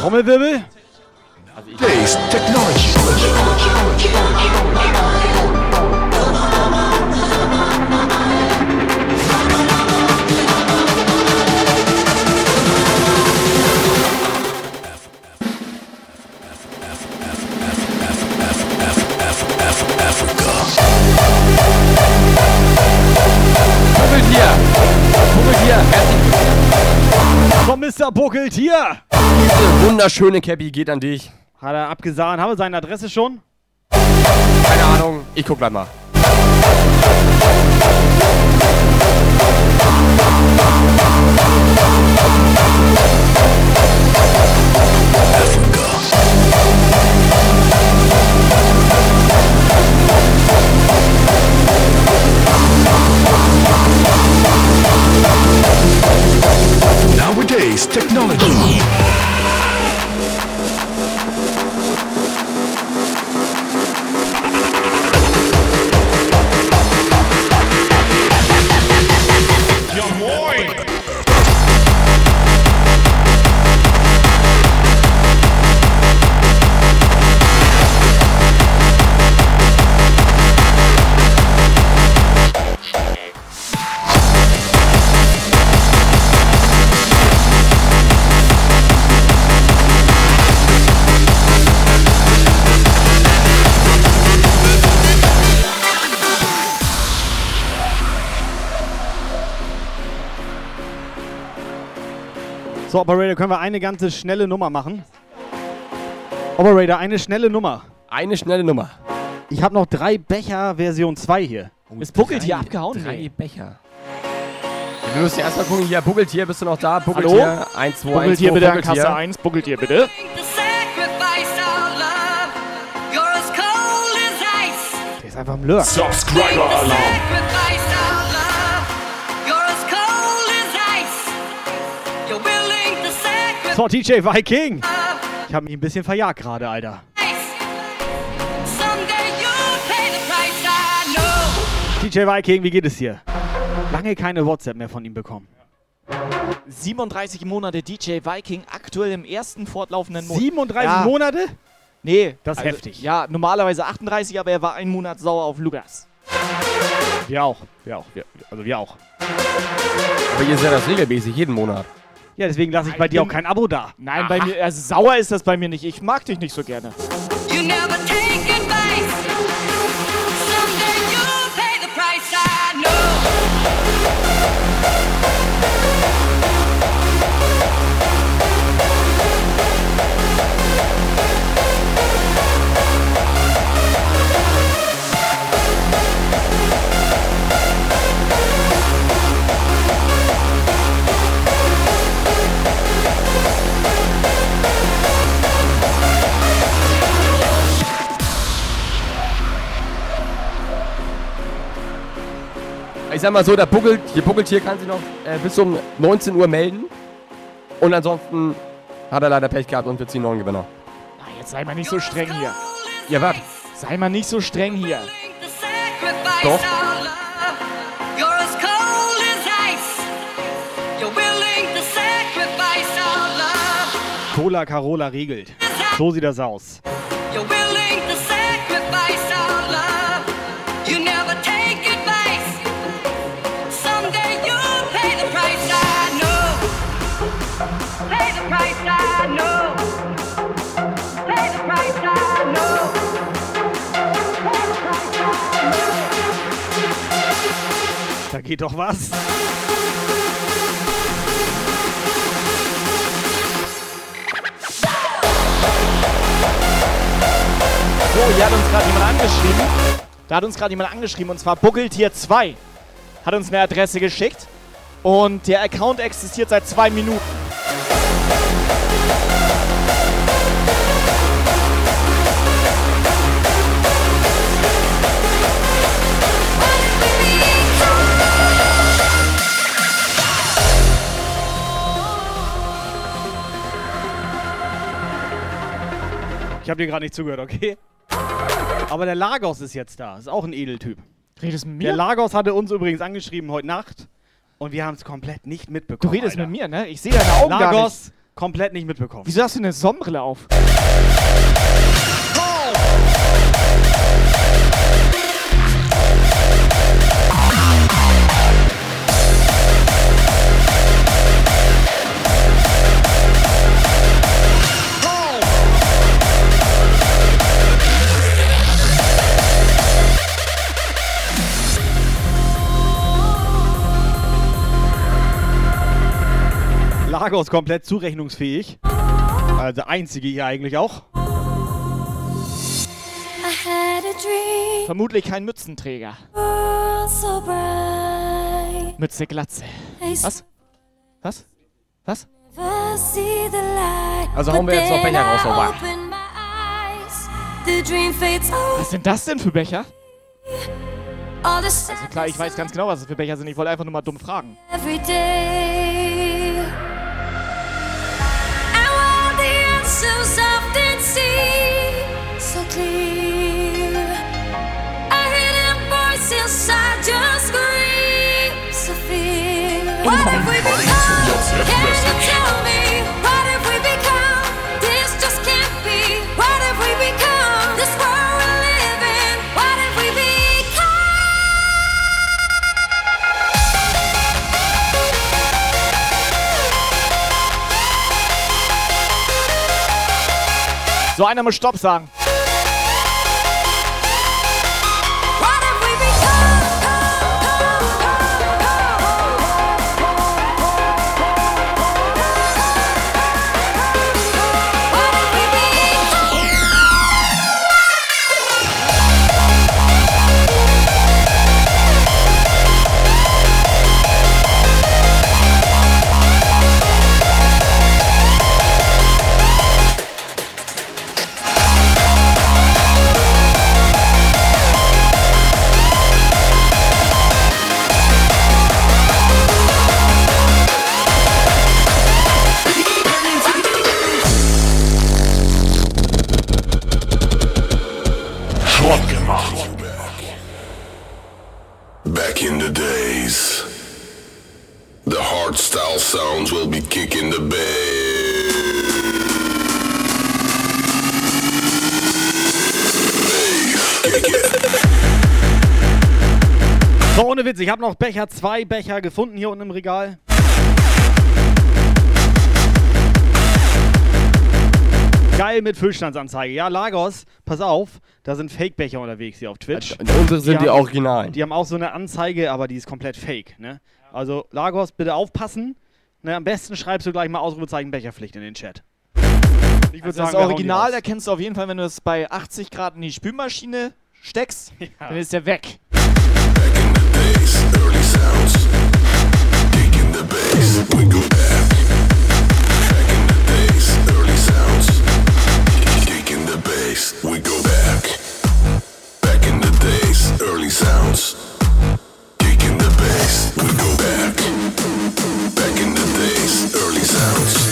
Trommelwirbel? Also Technology. Hier! Komm, Mr. Buckeltier! Diese wunderschöne Cappy geht an dich. Hat er abgesagt? Haben wir seine Adresse schon? Keine Ahnung. Ich guck gleich mal. Nowadays technology. So, Operator, können wir eine ganze schnelle Nummer machen? Operator, eine schnelle Nummer. Eine schnelle Nummer. Ich habe noch drei Becher Version 2 hier. Ist Buckeltier abgehauen? Drei Nee. Becher. Wir müssen erstmal gucken, hier, Buggeltier, bist du noch da? Hallo? Buggeltier, 1, 2, 1, Buckeltier 2, bitte an. Kasse 1. Buckeltier bitte. Der ist einfach im Lurk. Subscriber Alarm. So, DJ Viking. Ich habe mich ein bisschen verjagt gerade, Alter. DJ Viking, wie geht es dir? Lange keine WhatsApp mehr von ihm bekommen. 37 Monate DJ Viking, aktuell im ersten fortlaufenden Monat. 37 Monate? Nee. Das ist heftig. Ja, normalerweise 38, aber er war einen Monat sauer auf Lukas. Wir auch. Wir auch. Wir, also wir auch. Aber ihr seid das regelmäßig, jeden Monat. Ja, deswegen lasse ich bei dir auch kein Abo da. Nein, bei mir, also sauer ist das bei mir nicht. Ich mag dich nicht so gerne. You never Ich sag mal so, der Buggelt, hier Buggeltier kann sich noch äh, bis um 19 Uhr melden. Und ansonsten hat er leider Pech gehabt und wir ziehen noch einen Gewinner. Ah, jetzt sei mal nicht so streng hier. Ja, was? Sei mal nicht so streng hier. Doch. You're as cold as ice. You're willing to sacrifice our love. Cola Carola regelt. So sieht das aus. You're willing to Da geht doch was. So, hier hat uns gerade jemand angeschrieben. Da hat uns gerade jemand angeschrieben und zwar Buckeltier 2. Hat uns eine Adresse geschickt. Und der Account existiert seit zwei Minuten. Ich habe dir gerade nicht zugehört, okay? Aber der Lagos ist jetzt da. Ist auch ein Edeltyp. Redest du mit mir? Der Lagos hatte uns übrigens angeschrieben heute Nacht. Und wir haben es komplett nicht Du mitbekommen. redest Alter. mit mir, ne? Ich sehe deine Augen gar nicht. Lagos komplett nicht mitbekommen. Wieso hast du eine Sonnenbrille auf? Lagos komplett zurechnungsfähig. Also der einzige hier eigentlich auch. Vermutlich kein Mützenträger. so. Mütze Glatze. Was? Was? Was? Also hauen wir jetzt noch Becher raus, fades Was sind das denn für Becher? Also klar, ich weiß ganz genau, was das für Becher sind. Ich wollte einfach nur mal dumm fragen. every day. The answers often seem so clear, a hidden voice inside just screams of fear. What have we become? So, einer muss Stopp sagen. macht. Back in the days, the hard style sounds will be kicking the bass. So, ohne Witz, ich habe noch Becher, zwei Becher gefunden hier unten im Regal. Geil mit Füllstandsanzeige. Ja, Lagos, pass auf, da sind Fake-Becher unterwegs hier auf Twitch. unsere sind die haben- Originalen. Die haben auch so eine Anzeige, aber die ist komplett fake. Ne? Also, Lagos, bitte aufpassen. Ne, am besten schreibst du gleich mal Ausrufezeichen Becherpflicht in den Chat. Ich Also sagen, das die Original erkennst du auf jeden Fall, wenn du es bei 80 Grad in die Spülmaschine steckst, dann ist der weg. early sounds. Kicking the bass, we go back. Back bass, we go back. Back in the days, early sounds. Kicking the bass, we go back. Back in the days, early sounds.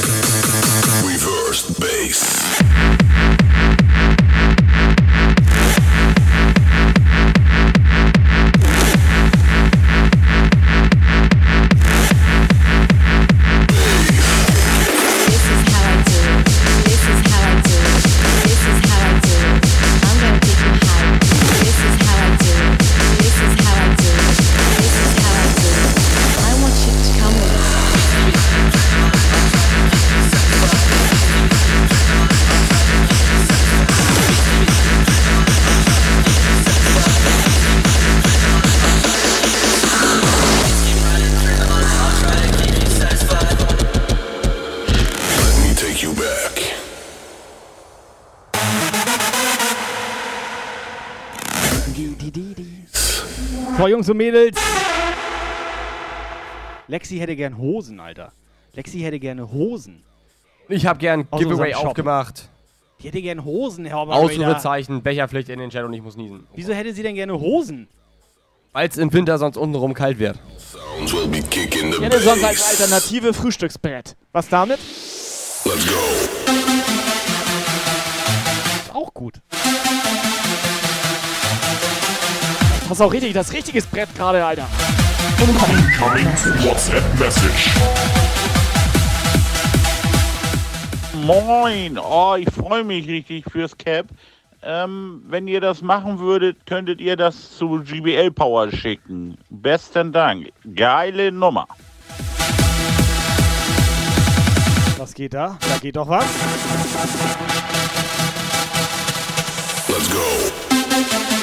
So, Jungs und Mädels. Lexi hätte gern Hosen, Alter. Lexi hätte gerne Hosen. Ich habe gern Aus Giveaway aufgemacht. Die hätte gern Hosen, Herr. Ausrufezeichen, Becherpflicht in den Chat und ich muss niesen. Wieso hätte sie denn gerne Hosen? Weil es im Winter sonst untenrum kalt wird. Ich hätte sonst als. Alternative Frühstücksbrett. Was damit? Let's go. Ist auch gut. Das ist auch richtig, das richtiges Brett gerade, Alter. Incoming. Moin, oh, ich freue mich richtig fürs Cap. Ähm, wenn ihr das machen würdet, könntet ihr das zu GBL Power schicken. Besten Dank. Geile Nummer. Was geht da? Da geht doch was. Let's go.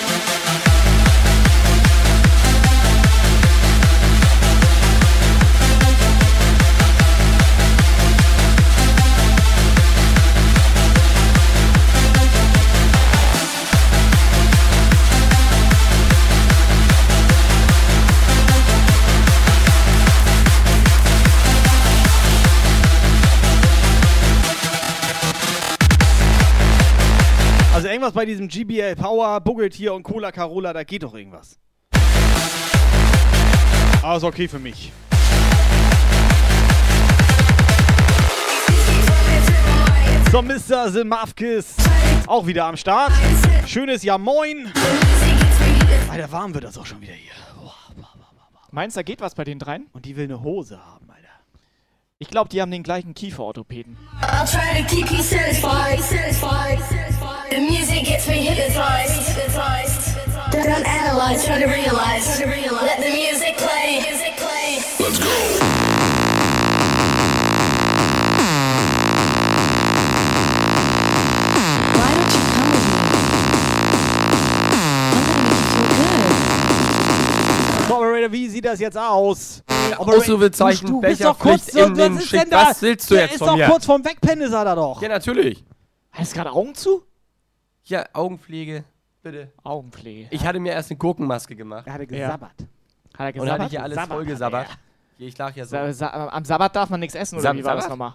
Irgendwas bei diesem GBL Power, Buggeltier und Cola Carola, da geht doch irgendwas. Aber ist okay für mich. So, Mr. The. Auch wieder am Start. Schönes Ja Moin. Alter, warm wird das auch schon wieder hier. Meinst du, da geht was bei den dreien? Und die will eine Hose haben, Alter. Ich glaube, die haben den gleichen Kieferorthopäden. I'll try to keep you satisfied, satisfied. The music gets me hypnotized. Don't analyze, try to realize. Let the music play, music play. Let's go. Wie sieht das jetzt aus? Ausrufezeichen, du, du bist doch kurz Becherpflicht so, in den was ist Schick. Was willst du Der jetzt ist von doch mir? kurz vorm Wegpennen, ist er da doch. Ja, natürlich. Hast du gerade Augen zu? Ja, Augenpflege, bitte. Augenpflege. Ich hatte mir erst eine Gurkenmaske gemacht. Er hatte gesabbert. Hat er Und hatte gesabbert? hier alles voll gesabbert. er. Hier, ich lag ja so. Sa Sa am Sabbat darf man nichts essen, oder Sab- wie war das Sabbat? nochmal?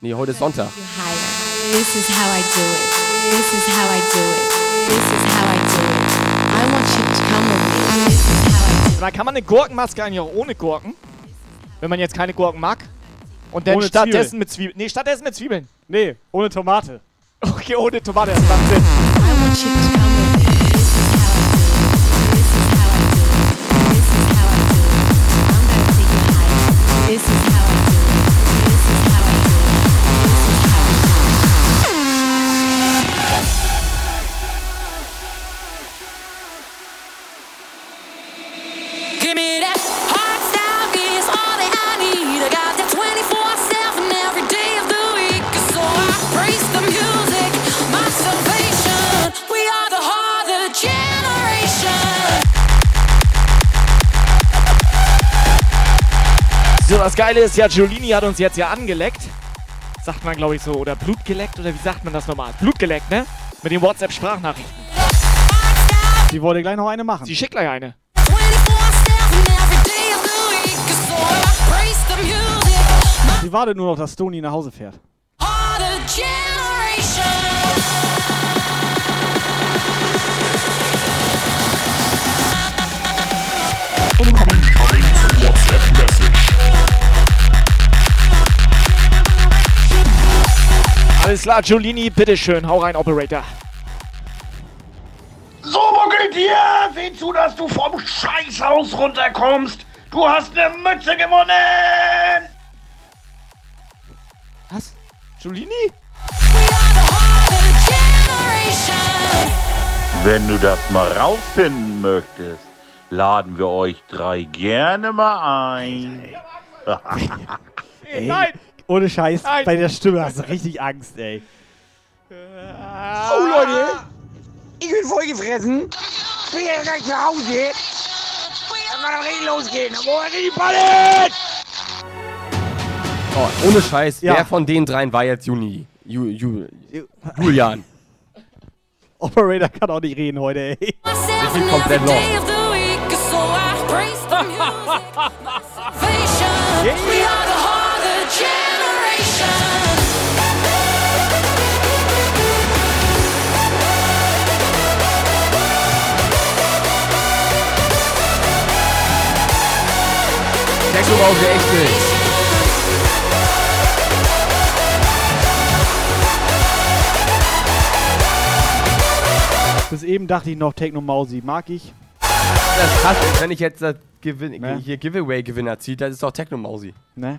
Nee, heute ist Sonntag. This is how I do it. This is how I do it. This is how I do it. I want you to come with me. This is how I do Da kann man eine Gurkenmaske eigentlich auch ohne Gurken. Wenn man jetzt keine Gurken mag. Und dann Ohne stattdessen Zwiebeln. mit Zwiebeln. Nee, stattdessen mit Zwiebeln. Nee, ohne Tomate. fucking ordered to it. Geile ist ja, Giolini hat uns jetzt ja angeleckt. Sagt man, glaube ich, so. Oder Blut geleckt, oder wie sagt man das nochmal? Blut geleckt, ne? Mit den WhatsApp-Sprachnachrichten. Sie wollte gleich noch eine machen. Sie schickt gleich eine. Sie wartet nur noch, dass Stony nach Hause fährt. Harder Alles klar, Giolini, bitteschön. Hau rein, Operator. So muckelt dir! Seh zu, dass du vom Scheißhaus runterkommst! Du hast eine Mütze gewonnen! Was? Giolini? Wenn du das mal rausfinden möchtest, laden wir euch drei gerne mal ein. Ey, Ohne Scheiß, bei der Stimme hast du richtig Angst, ey. Oh Leute, ich bin vollgefressen. Ich bin jetzt gleich nach Hause. Dann kann doch richtig losgehen. Da wollen wir die Palette! Oh, ohne Scheiß, Ja. wer von den dreien war jetzt Juni? Ju, Ju, Julian. Operator kann auch nicht reden heute, ey. Wir sind komplett lost. So Techno brauchen wir echt nicht. Bis eben dachte ich noch Techno Mausi. Mag ich. Das krass ist, wenn ich jetzt das Gewin Ne? hier Giveaway-Gewinner ziehe, das ist doch Techno Mausi. Ne?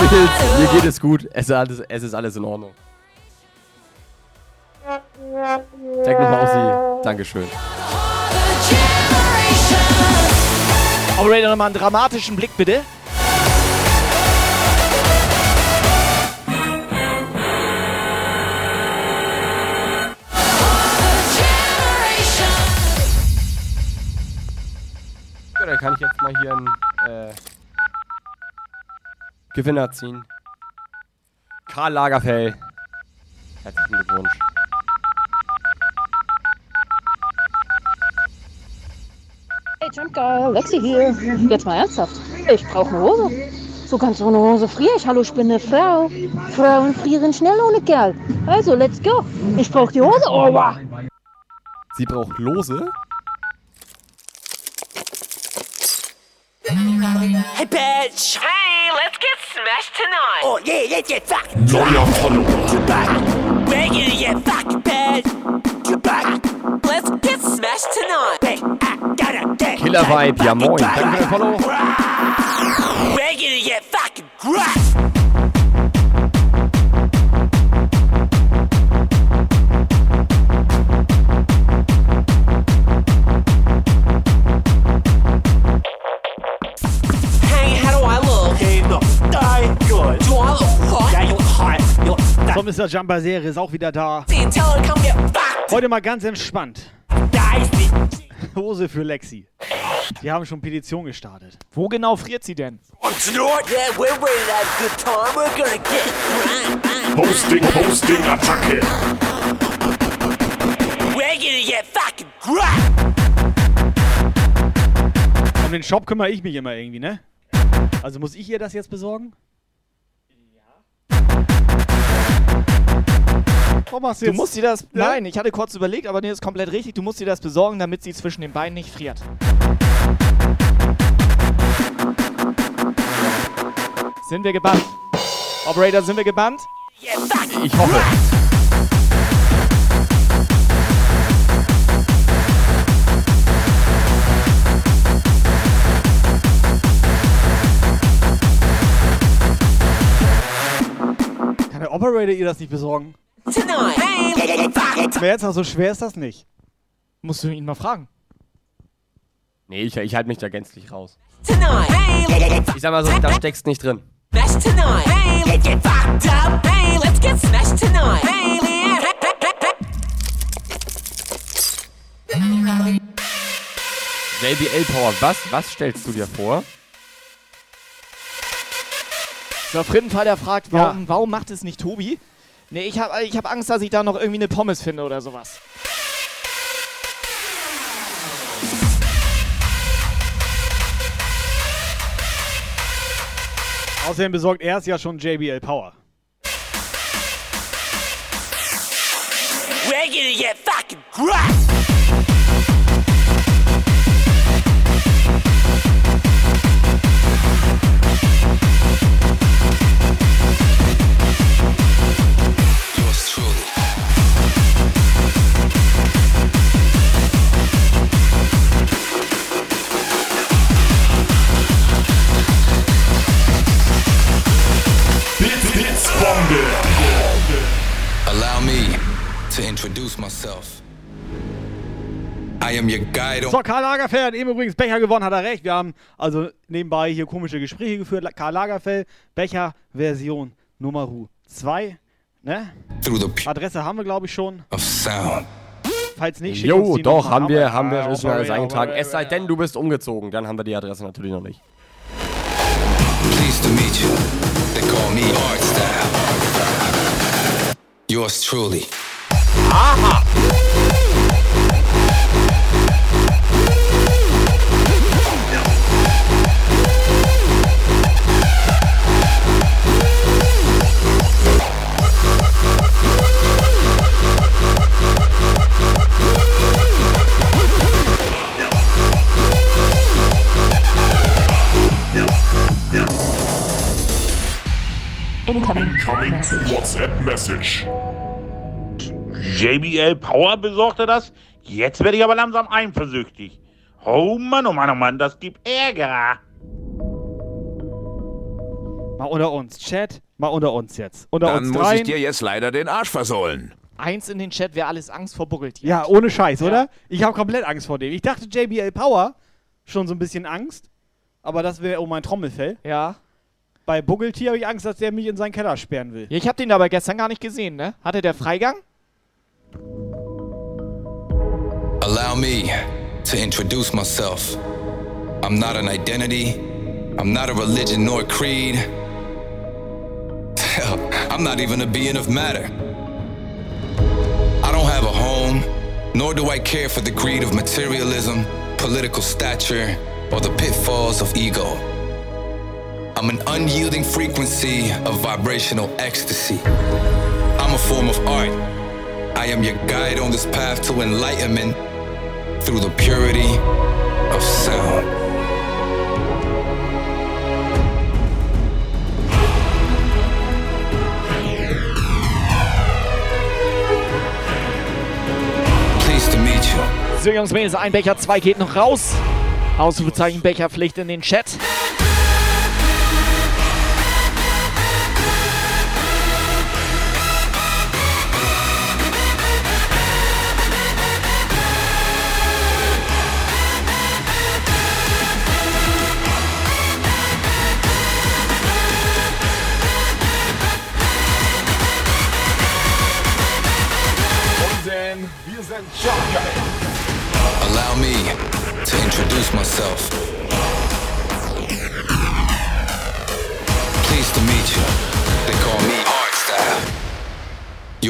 Mädels, mir geht es gut. Es ist alles, es ist alles in Ordnung. Techno Mausi, Dankeschön. Operator, nochmal einen dramatischen Blick, bitte. Ja, dann kann ich jetzt mal hier einen äh, Gewinner ziehen. Karl Lagerfeld. Herzlichen Glückwunsch. Hey Jumpgeil, Lexi hier. Jetzt mal ernsthaft. Ich brauche eine Hose. So kannst du eine Hose friere ich. Hallo, ich bin eine Frau. Frauen frieren schnell ohne Kerl. Also, let's go. Ich brauche die Hose. Oh, wow. Sie braucht Lose? Hey, bitch! Hey, smashed tonight! Oh, yeah, let's get fucking Neuer Follower. We're gonna get fucking bitch! Let's get smashed tonight! Hey, I gotta get Killer Vibe, ja moin. Danke für den Follow. We're gonna get fucking Mr. Jumper Serie ist auch wieder da. Heute mal ganz entspannt. Hose für Lexi. Die haben schon Petition gestartet. Wo genau friert sie denn? Posting, Posting, Attacke. Um den Shop kümmere ich mich immer irgendwie, ne? Also muss ich ihr das jetzt besorgen? Warum machst du Du jetzt? musst dir das. Ja? Nein, ich hatte kurz überlegt, aber nee, ist komplett richtig. Du musst dir das besorgen, damit sie zwischen den Beinen nicht friert. Sind wir gebannt? Operator, sind wir gebannt? Ich hoffe. Kann der Operator ihr das nicht besorgen? Wer jetzt noch so schwer ist das nicht. Musst du ihn mal fragen. Nee, ich, ich halte mich da gänzlich raus. Ich sag mal so, da steckst nicht drin. JBL Power, was, was stellst du dir vor? So, Frittenfall, der fragt, warum, warum macht es nicht Tobi? Nee, ich habe ich hab Angst, dass ich da noch irgendwie eine Pommes finde oder sowas. Außerdem besorgt er es ja schon JBL Power. We're gonna get fucking crushed. So, Karl Lagerfeld hat eben übrigens Becher gewonnen, hat er recht. Wir haben also nebenbei hier komische Gespräche geführt. Karl Lagerfeld, Becher Version Nummer 2. Ne? through the Adresse haben wir, glaube ich, schon. of sound. Falls nicht, Jo, die doch, haben wir, haben wir, Ah, ist schon alles eingetragen. Es sei denn, du bist umgezogen, dann haben wir die Adresse natürlich noch nicht. Pleased to meet you. They call me Hardstyle. Yours truly. Aha. Incoming WhatsApp Message. JBL Power besorgte das? Jetzt werde ich aber langsam eifersüchtig. Oh Mann, oh Mann, oh Mann, das gibt Ärger. Mal unter uns. Chat, mal unter uns jetzt. Unter Dann uns muss dreien. ich dir jetzt leider den Arsch versohlen. Eins in den Chat, wer alles Angst vor Buggeltier Ja, ohne Scheiß, oder? Ich habe komplett Angst vor dem. Ich dachte JBL Power, schon so ein bisschen Angst. Aber das wäre um mein Trommelfell. Ja. Bei Buggeltier habe ich Angst, dass der mich in seinen Keller sperren will. Ja, ich habe den aber gestern gar nicht gesehen, ne? Hatte der Freigang? Allow me to introduce myself. I'm not an identity. I'm not a religion nor a creed. Hell, I'm not even a being of matter. I don't have a home, nor do I care for the greed of materialism, political stature, or the pitfalls of ego. I'm an unyielding frequency of vibrational ecstasy. I'm a form of art. I am your guide on this path to enlightenment through the purity of sound. So, Jungs, Mädels, ein Becher, zwei geht noch raus. Ausrufezeichen Becherpflicht in den Chat.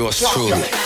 Yours truly.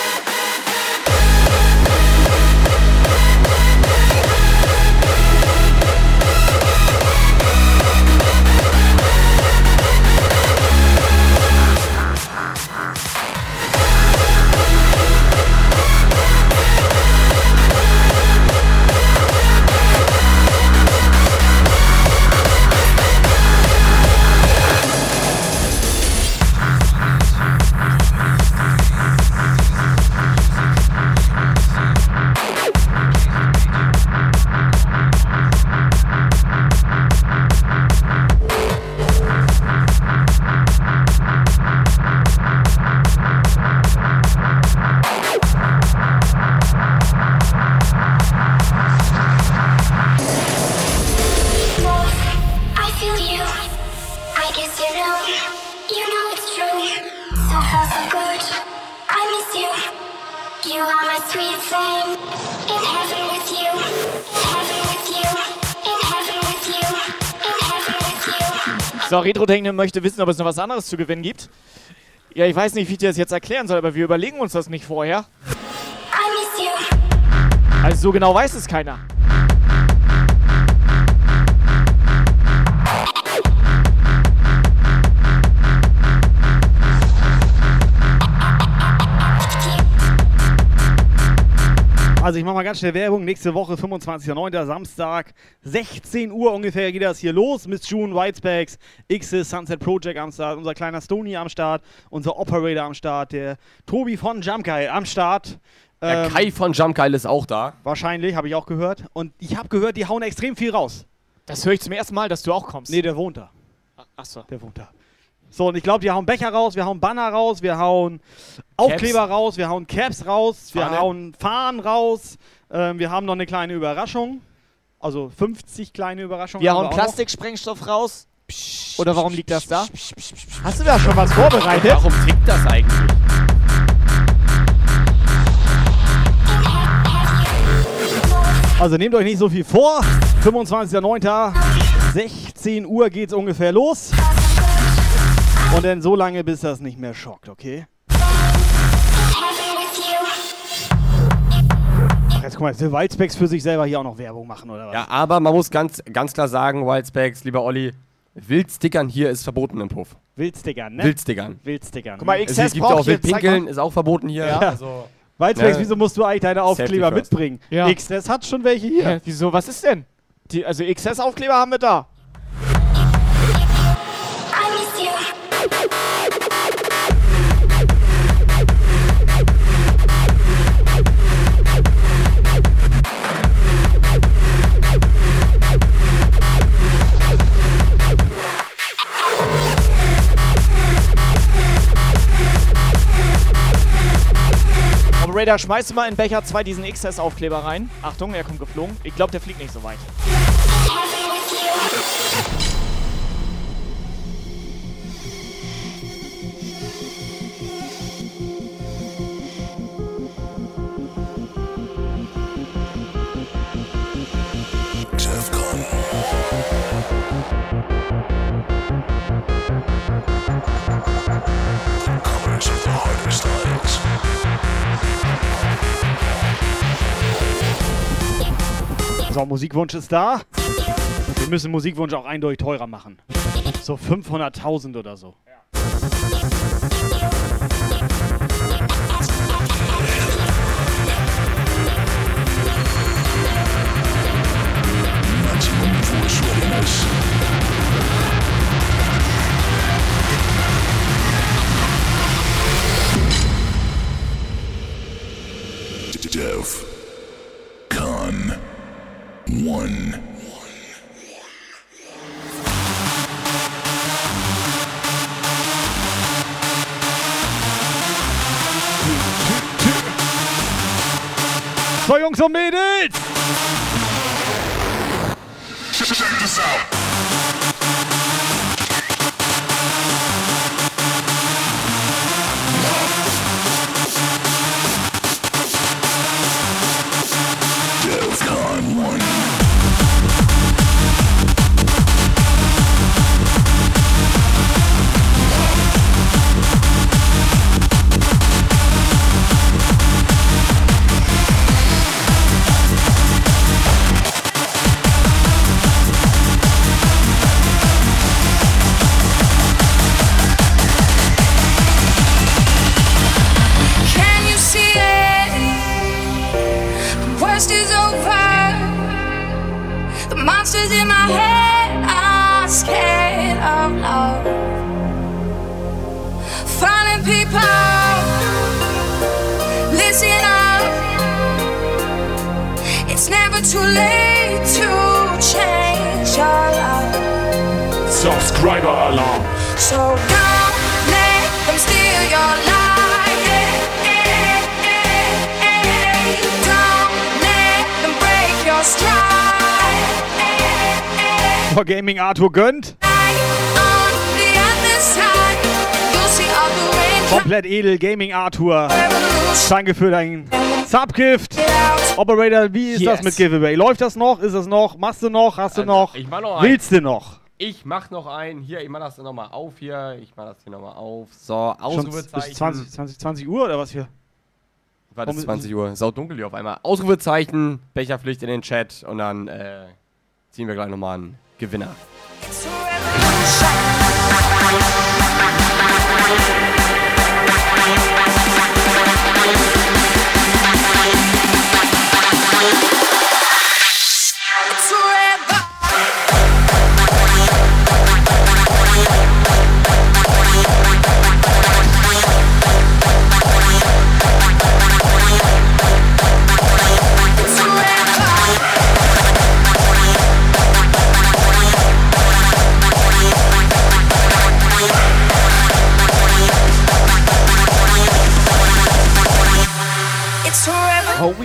Retro-Technik möchte wissen, ob es noch was anderes zu gewinnen gibt. Ja, ich weiß nicht, wie ich dir das jetzt erklären soll, aber wir überlegen uns das nicht vorher. Also so genau weiß es keiner. Also ich mache mal ganz schnell Werbung. Nächste Woche, 25.09. Samstag, 16 Uhr ungefähr geht das hier los. Miss June, Whitespecs, X's, Sunset Project am Start, unser kleiner Stony am Start, unser Operator am Start, der Tobi von Jumpgeil am Start. Der Ähm, Kai von Jumpgeil ist auch da. Wahrscheinlich, habe ich auch gehört. Und ich habe gehört, die hauen extrem viel raus. Das höre ich zum ersten Mal, dass du auch kommst. Nee, der wohnt da. Achso. Der wohnt da. So, und ich glaube, wir hauen Becher raus, wir hauen Banner raus, wir hauen Aufkleber raus, wir hauen Caps raus, wir Fahne. hauen Fahnen raus. Ähm, wir haben noch eine kleine Überraschung. Also 50 kleine Überraschungen. Wir hauen. Plastiksprengstoff raus. Oder warum liegt das da? Hast du da schon was vorbereitet? Warum tickt das eigentlich? Also nehmt euch nicht so viel vor. 25.09. 16 Uhr geht's ungefähr los. Und dann so lange, bis das nicht mehr schockt, okay? Ach, jetzt guck mal, jetzt will Wildspecs für sich selber hier auch noch Werbung machen, oder was? Ja, aber man muss ganz, ganz klar sagen, Wildspecs, lieber Olli, Wildstickern hier ist verboten im Puff. Wildstickern, ne? Wildstickern. Wildstickern. Guck mal, ne? Es XS gibt braucht auch Wildpinkeln, ist auch verboten hier. Ja. Also, Wildspecs, ne? wieso musst du eigentlich deine Aufkleber mitbringen? Ja. XS hat schon welche hier. Hä, wieso, was ist denn? Die, also XS-Aufkleber haben wir da. Operator, schmeißt du mal in Becher 2 diesen XS-Aufkleber rein. Achtung, er kommt geflogen. Ich glaube, der fliegt nicht so weit. So, Musikwunsch ist da. Wir müssen Musikwunsch auch eindeutig teurer machen. So 500.000 oder so. Maximum One. So, Jungs und Mädels! Alarm. So don't let them steal your life. Don't let them break your stride. So, Gaming Arthur gönnt. Komplett edel, Gaming Arthur. Danke für dein Subgift. Operator, wie ist das Yes. mit Giveaway? Läuft das noch? Ist das noch? Machst du noch? Hast du noch? Ich mach noch. Willst du noch? Ich mach noch einen. Hier, ich mach das nochmal auf hier. Ich mach das hier nochmal auf. So, Ausrufezeichen. bis 20, 20, 20 Uhr oder was hier? Ist Warum- 20 Uhr. Sau dunkel hier auf einmal. Ausrufezeichen, Becherpflicht in den Chat und dann äh, ziehen wir gleich nochmal einen Gewinner. Oh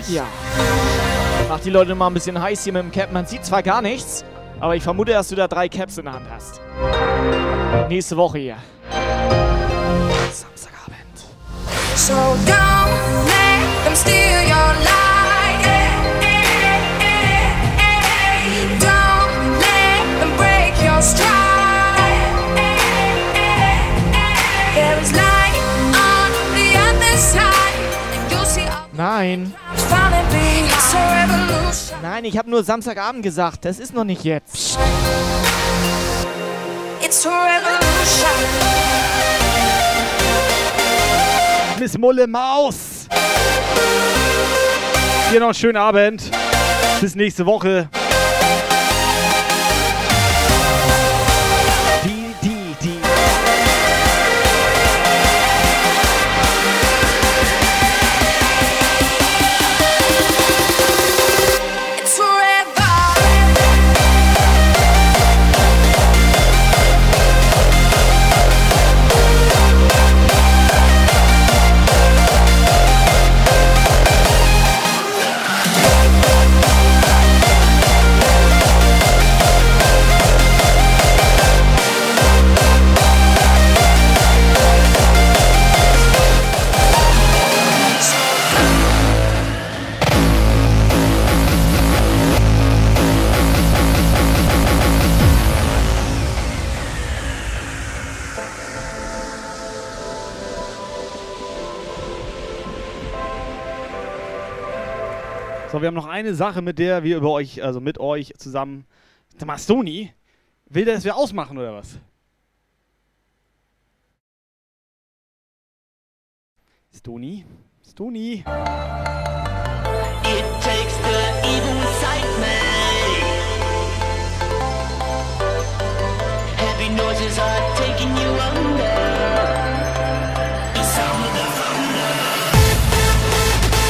ja. Mach die Leute mal ein bisschen heiß hier mit dem Cap. Man sieht zwar gar nichts, aber ich vermute, dass du da drei Caps in der Hand hast. Nächste Woche hier. So don't let them steal your light. Nein. Nein, ich habe nur Samstagabend gesagt. Das ist noch nicht jetzt. Miss Mulle Maus. Dir noch einen schönen Abend. Bis nächste Woche. So, wir haben noch eine Sache, mit der wir über euch, also mit euch zusammen. Sag mal, Stony, will der, dass wir ausmachen oder was? Stony? Stony? It takes the evil inside me. Heavy noises are taking you under.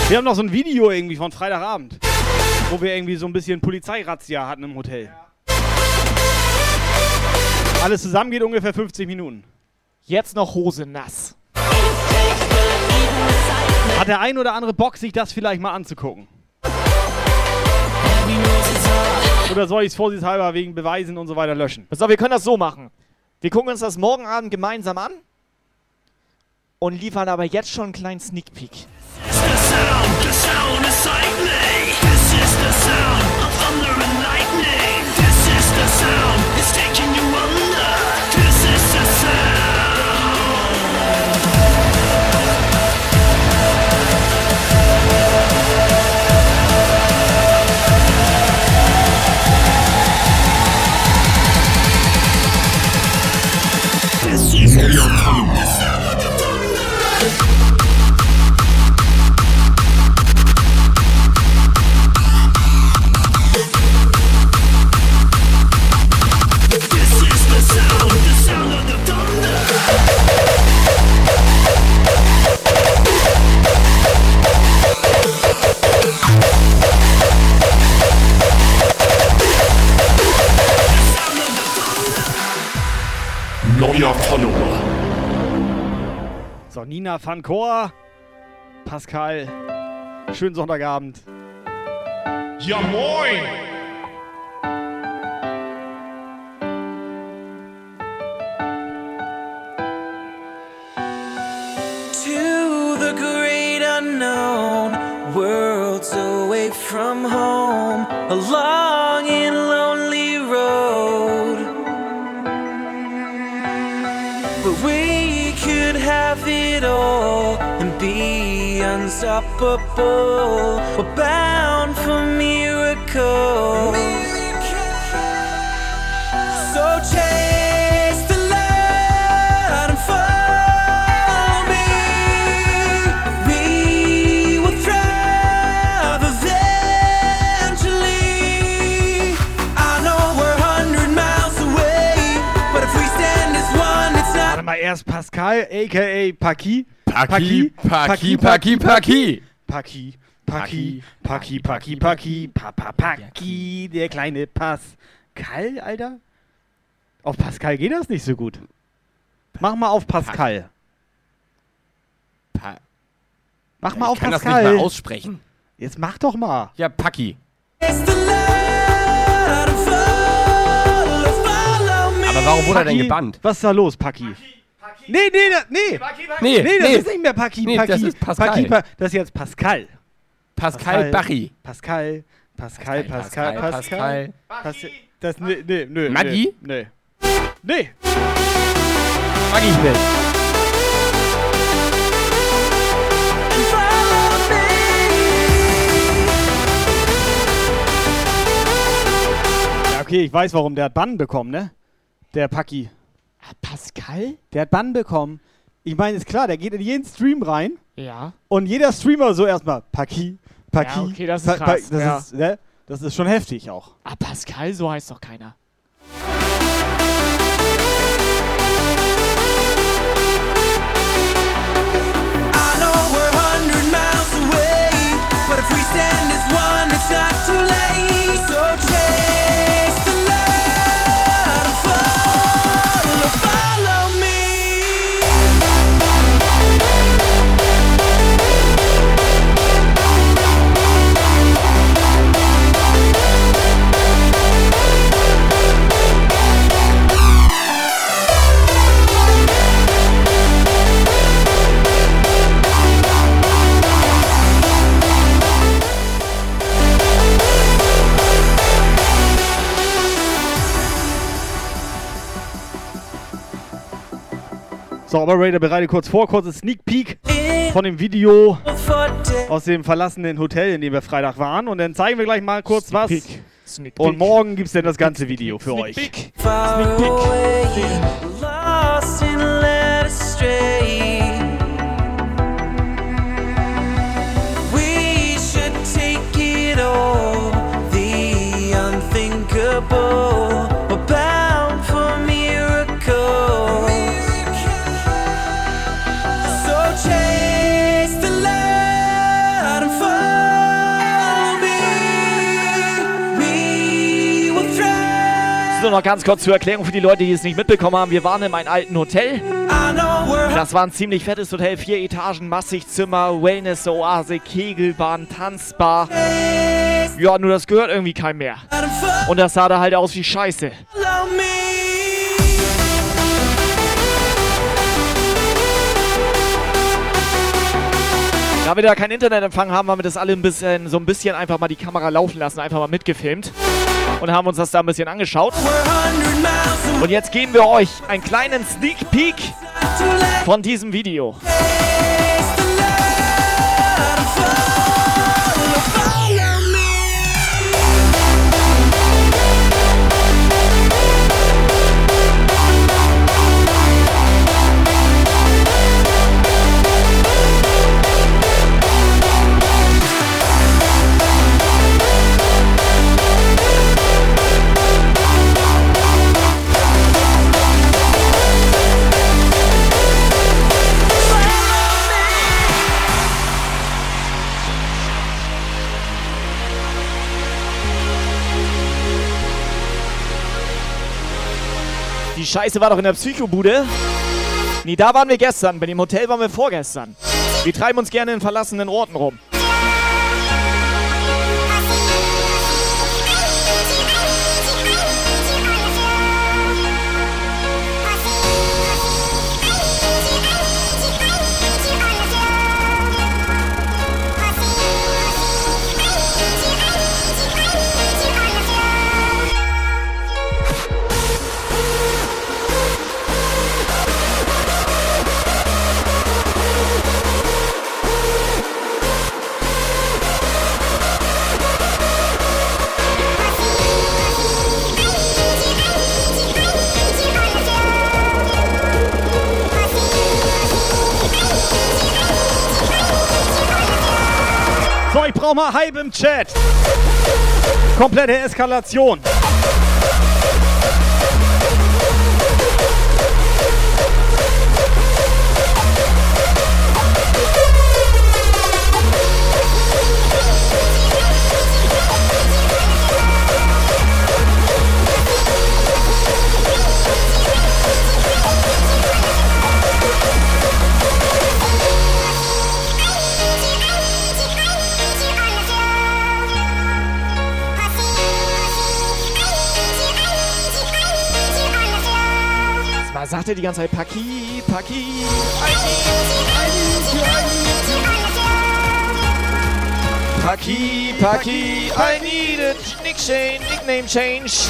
Wir haben noch so ein Video irgendwie von Freitagabend, wo wir irgendwie so ein bisschen Polizeirazzia hatten im Hotel. Alles zusammen geht ungefähr 50 Minuten. Jetzt noch Hose nass. Hat der ein oder andere Bock, sich das vielleicht mal anzugucken? Oder soll ich es vorsichtshalber wegen Beweisen und so weiter löschen? Pass auf, wir können das so machen. Wir gucken uns das morgen Abend gemeinsam an und liefern aber jetzt schon einen kleinen Sneak Peek. This is the sound neuer Follower. So, Nina van Koor, Pascal, schönen Sonntagabend. Ja, moin! To the great unknown, worlds away from home, alive. Have it all and be unstoppable. We're bound for miracles. So chase erst Pascal, a.k.a. Paki. Paki, Paki, Paki, Paki. Paki, Paki, Paki, Paki, Paki, Papa, Paki, der kleine Pascal, Alter. Auf Pascal geht das nicht so gut. Mach mal auf Pascal. Pa Mach mal ich auf kann das Pascal. nicht mal aussprechen. Jetzt mach doch mal. Ja, Paki. Aber warum wurde er denn Paki, gebannt? Was ist da los, Paki? Nee, nee, nee. Nee, nee, das nee. ist nicht mehr Paki, Nee, Paki. das ist Pascal. Paki, Pa- das ist jetzt Pascal. Pascal Bacchi. Pascal, Pascal, Pascal, Pascal, Pascal. Pascal. Das, nee, nee, nö. Maggi? Nee. Nee. Mag ich nicht. Okay, ich weiß, warum. Der hat Bann bekommen, ne? Der Paki. Pascal? Der hat Bann bekommen. Ich meine, ist klar, der geht in jeden Stream rein Ja. und jeder Streamer so erstmal Paki, Paki. Ja, okay, das ist Pa- krass, Das, ja. ist, ne? das ist schon heftig auch. Ah, Pascal, so heißt doch keiner. I know we're hundred miles away, but if we stand as one, it's not too late. So chase Operator, bereite kurz vor, kurzes Sneak Peek von dem Video aus dem verlassenen Hotel, in dem wir Freitag waren. Und dann zeigen wir gleich mal kurz was. Sneak Und Peek. morgen gibt es dann das ganze Video für euch. Far away, lost and thrive. So, noch ganz kurz zur Erklärung für die Leute, die es nicht mitbekommen haben. Wir waren in einem alten Hotel. Das war ein ziemlich fettes Hotel. Vier Etagen, massig Zimmer, Wellness-Oase, Kegelbahn, Tanzbar. Ja, nur das gehört irgendwie keinem mehr. Und das sah da halt aus wie Scheiße. Da wir da keinen Internetempfang haben, haben wir das alle ein bisschen, so ein bisschen einfach mal die Kamera laufen lassen, einfach mal mitgefilmt. Und haben uns das da ein bisschen angeschaut. Und jetzt geben wir euch einen kleinen Sneak Peek von diesem Video. Scheiße war doch in der Psychobude. Nee, da waren wir gestern. Bei dem Hotel waren wir vorgestern. Wir treiben uns gerne in verlassenen Orten rum. Brauche mal Hype im Chat. Komplette Eskalation. Sagt er die ganze Zeit? Paki, Paki. Paki, Paki, I need a nick change, nickname change.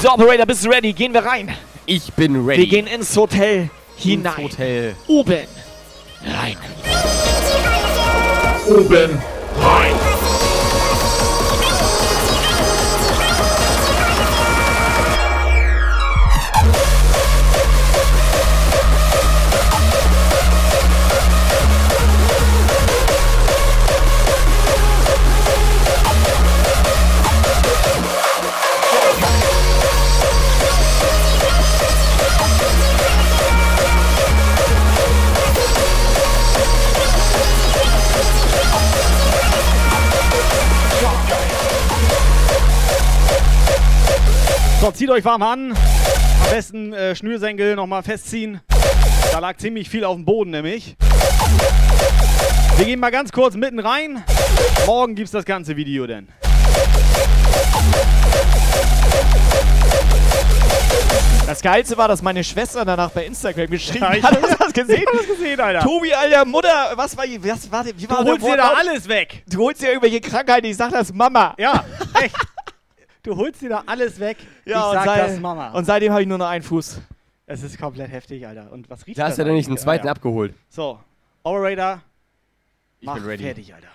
So, Operator, bist du ready? Gehen wir rein. Ich bin ready. Wir gehen ins Hotel hinein. Ins Hotel. Oben. Rein. Oben rein. Euch warm an. Am besten äh, Schnürsenkel nochmal festziehen. Da lag ziemlich viel auf dem Boden nämlich. Wir gehen mal ganz kurz mitten rein. Morgen gibt's das ganze Video denn. Das Geilste war, dass meine Schwester danach bei Instagram geschrieben Ja, ich hat. Hast du das gesehen? ich hab das gesehen, Alter. Tobi, Alter, Mutter, was war, was war, wie war Du holst dir da alles weg. Du holst dir irgendwelche Krankheiten, ich sag das Mama. Ja, echt. Du holst dir da alles weg. Ja, ich und sag sei- das Mama. Und seitdem habe ich nur noch einen Fuß. Es ist komplett heftig, Alter. Und was riecht Da hast du das denn nicht einen zweiten Ja, ja. abgeholt. So, Operator. Ich mach bin ready. fertig, Alter.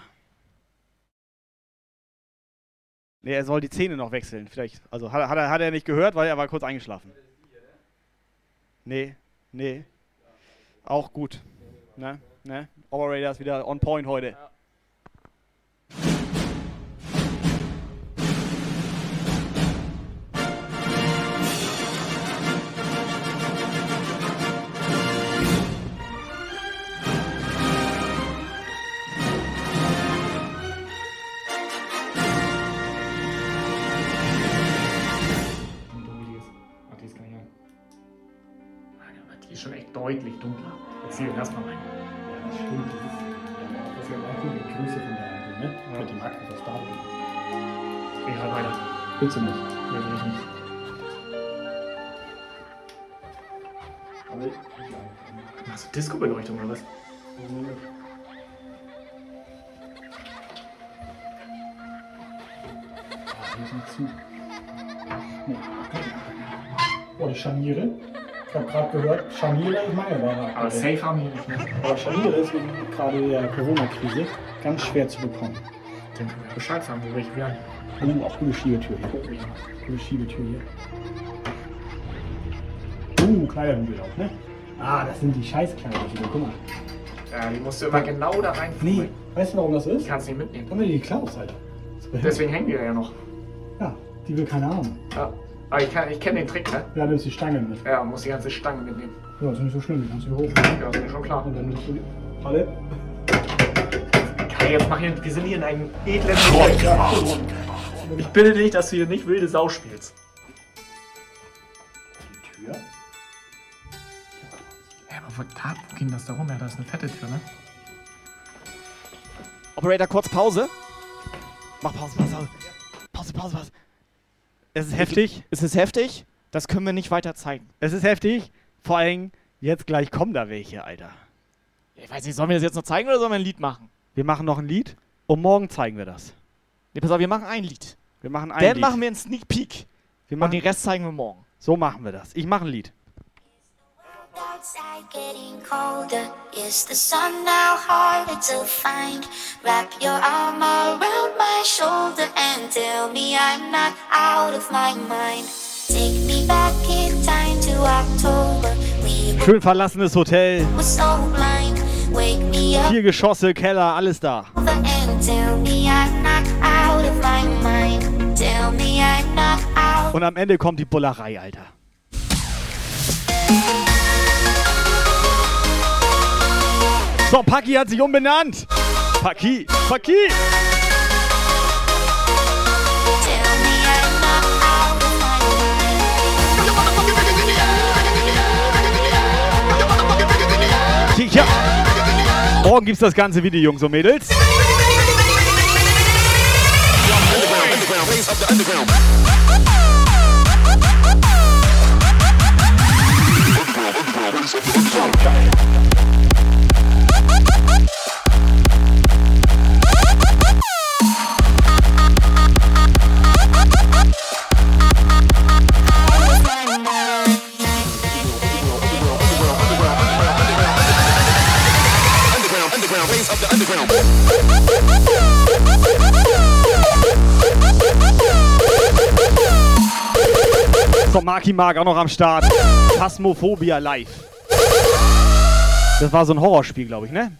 Nee, er soll die Zähne noch wechseln. Vielleicht, also hat, er- hat, er, hat er nicht gehört, weil er war kurz eingeschlafen. Nee, nee. Auch gut. Ne, ne. Operator ist wieder on point heute. Ach, deutlich dunkler. Erzähl erstmal rein. Ja, das stimmt. Das ist, ja, das ist ja auch eine Größe von der Ampel, ne? Mit dem Akku, das da. Geh halt weiter. Willst du nicht? Nee, will ich nicht. Aber Hast du Disco-Beleuchtung oder was? Ah, hier ist noch zu. Nee. Oh, die Scharniere. Ich habe gerade gehört, Scharniere ist Mangelware. Aber safe haben die nicht. Ne? Aber Scharniere ist wegen gerade der Corona-Krise ganz schwer zu bekommen. Dann können wir Bescheid sagen, wo welche werden. Oh, auch gute Schiebetür hier. Gute Schiebetür hier. Uh, Kleiderhügel auch, ne? Ah, das sind die Scheißkleiderhügel, guck mal. Ja, die musst du immer genau da rein. Nee, weißt du, warum das ist? Kannst nicht mitnehmen. Weil wir die Klaus, Alter. Deswegen hängen die ja noch. Ja, die will keiner haben. Ja, aber ich, kann- ich kenne den Trick, ne? Ja, nimmst die Stange mit. Ja, muss die ganze Stange mitnehmen. Ja, ist nicht so schlimm, die kannst du hoch. Ja, ist mir schon klar. Und dann nimmst du die. Alle? Kai, jetzt mach hier, wir sind hier in einem edlen. Ich bitte dich, dass du hier nicht wilde Sau spielst. Die Tür? Ja, aber wo, da, wo ging das da rum? Ja, da ist eine fette Tür, ne? Operator, kurz Pause. Mach Pause, Pause. Pause, Pause, Pause. Es ist heftig. Es ist heftig. Das können wir nicht weiter zeigen. Es ist heftig. Vor allem, jetzt gleich kommen da welche, Alter. Ich weiß nicht, sollen wir das jetzt noch zeigen oder sollen wir ein Lied machen? Wir machen noch ein Lied und morgen zeigen wir das. Nee, pass auf, wir machen ein Lied. Wir machen ein Dann Lied. machen wir einen Sneak Peek. Wir und machen- den Rest zeigen wir morgen. So machen wir das. Ich mache ein Lied. Outside getting colder. Is the sun now harder to find? Wrap your arm around my shoulder and tell me I'm not out of my mind. Take me back in time to October. We Schön verlassenes Hotel. so Vier Geschosse, Keller, alles da. Und am Ende kommt die Bullerei, Alter. So, Paki hat sich umbenannt. Paki, Paki. Ja. Morgen gibt's das ganze Video, Jungs und Mädels. So, Marki Mark auch noch am Start. Phasmophobia live. Das war so ein Horrorspiel, glaube ich, ne?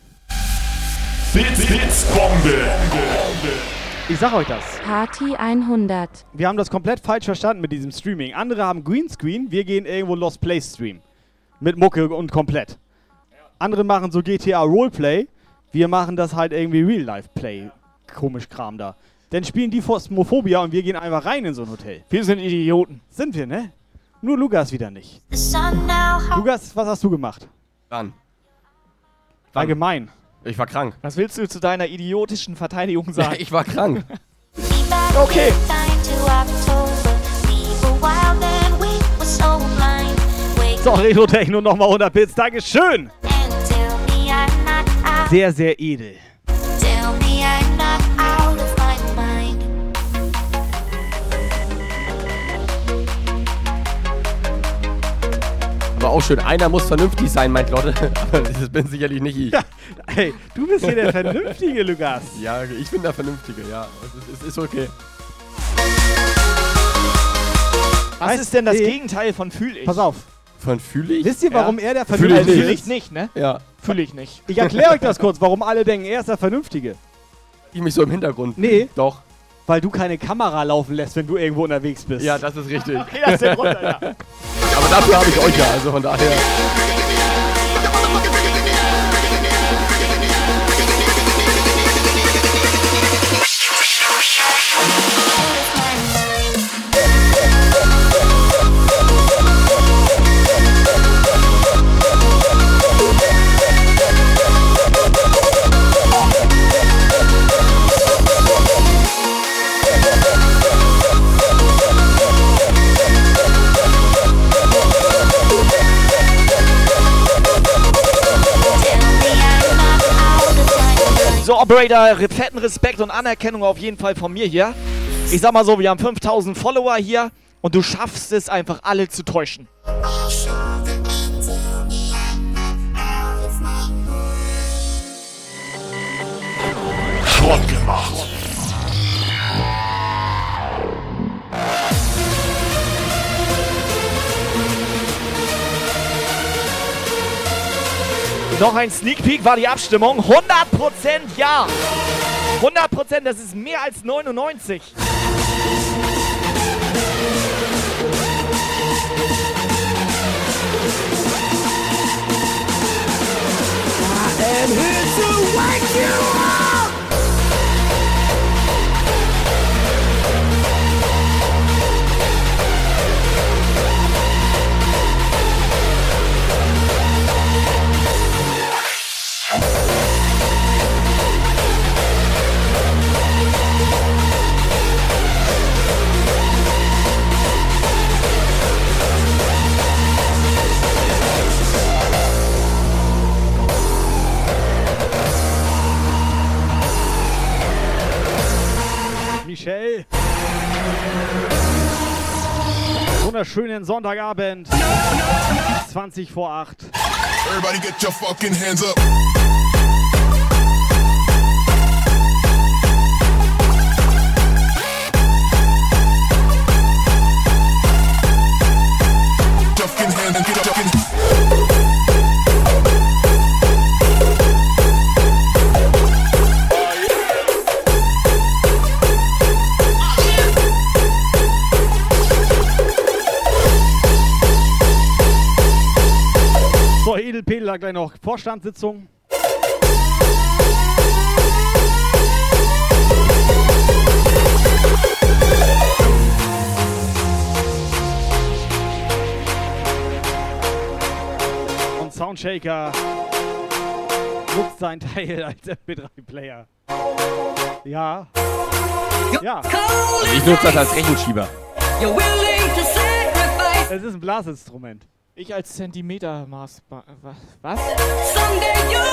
Ich sag euch das. Party 100. Wir haben das komplett falsch verstanden mit diesem Streaming. Andere haben Greenscreen, wir gehen irgendwo Lost Place Stream. Mit Mucke und komplett. Andere machen so GTA Roleplay, wir machen das halt irgendwie Real Life Play. Komisch Kram da. Dann spielen die Phasmophobia und wir gehen einfach rein in so ein Hotel. Wir sind Idioten. Sind wir, ne? Nur Lukas wieder nicht. Lukas, was hast du gemacht? Wann? Allgemein. Ich war krank. Was willst du zu deiner idiotischen Verteidigung sagen? ich war krank. Okay. So, Retro Techno nochmal 100 Bits. Dankeschön. Sehr, sehr edel. Aber auch schön, einer muss vernünftig sein, meint Lotte. Aber das bin sicherlich nicht ich. Ja, hey, du bist hier der Vernünftige, Lukas. Ja, ich bin der Vernünftige, ja. Es ist, es ist okay. Was Weißt- ist denn das. Gegenteil von fühl ich? Pass auf. Von fühle ich? Wisst ihr, warum Ja. er der Vernünftige Fühl ist? ich nicht, ne? Ja. Fühl ich nicht. Ich erkläre euch das kurz, warum alle denken, er ist der Vernünftige. Ich mich so im Hintergrund. Nee. Doch. Weil du keine Kamera laufen lässt, wenn du irgendwo unterwegs bist. Ja, das ist richtig. Okay, das ist der Grund, Alter. Aber dafür habe ich euch ja, also von daher. Operator, fetten Respekt und Anerkennung auf jeden Fall von mir hier. Ich sag mal so, wir haben 5000 Follower hier und du schaffst es einfach alle zu täuschen. Schrott Noch ein Sneak Peek war die Abstimmung. 100% ja. 100%, das ist mehr als 99. am here to wake you up. Michelle. Wunderschönen Sonntagabend. 20 vor 8. Everybody get your fucking hands up. Fucking hands, get up, fucking. Mädel hat gleich noch Vorstandssitzung. Und Soundshaker nutzt seinen Teil als MP3-Player. Ja. Ja. Also ich nutze das als Rechenschieber. Es ist ein Blasinstrument. Ich als Zentimetermaß. Was? Someday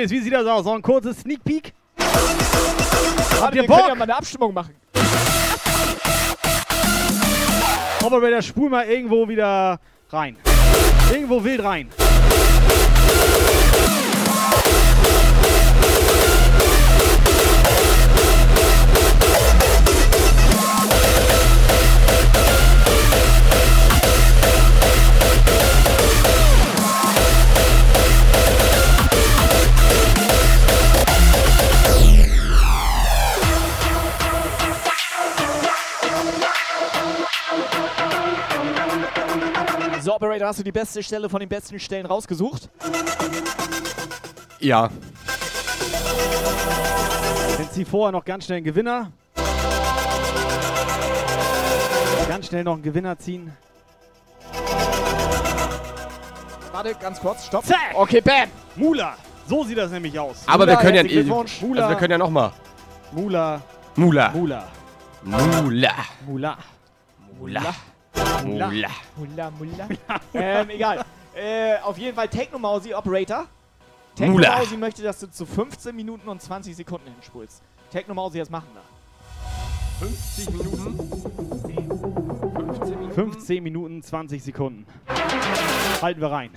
Mädels, wie sieht das aus? So ein kurzes Sneak Peek? Habt ihr wir können Bock? ja mal eine Abstimmung machen. Operator, spul mal irgendwo wieder rein. Irgendwo wild rein. Hast du die beste Stelle von den besten Stellen rausgesucht? Ja. Dann zieh vorher noch ganz schnell einen Gewinner. Ganz schnell noch einen Gewinner ziehen. Warte, ganz kurz, stopp. Zack! Okay, bam! Mula! So sieht das nämlich aus. Aber wir können ja, herzlichen Glückwunsch. also wir können ja noch mal. Mula. Mula. Mula. Mula. Mula. Mula. Mula. Mula. Mula, Mula. ähm, egal. Äh, auf jeden Fall Technomausi Operator. Technomausi möchte, dass du zu 15 Minuten und 20 Sekunden hinspulst. Technomausi, jetzt machen da. 50 Minuten. 15 Minuten 20 Sekunden. Halten wir rein.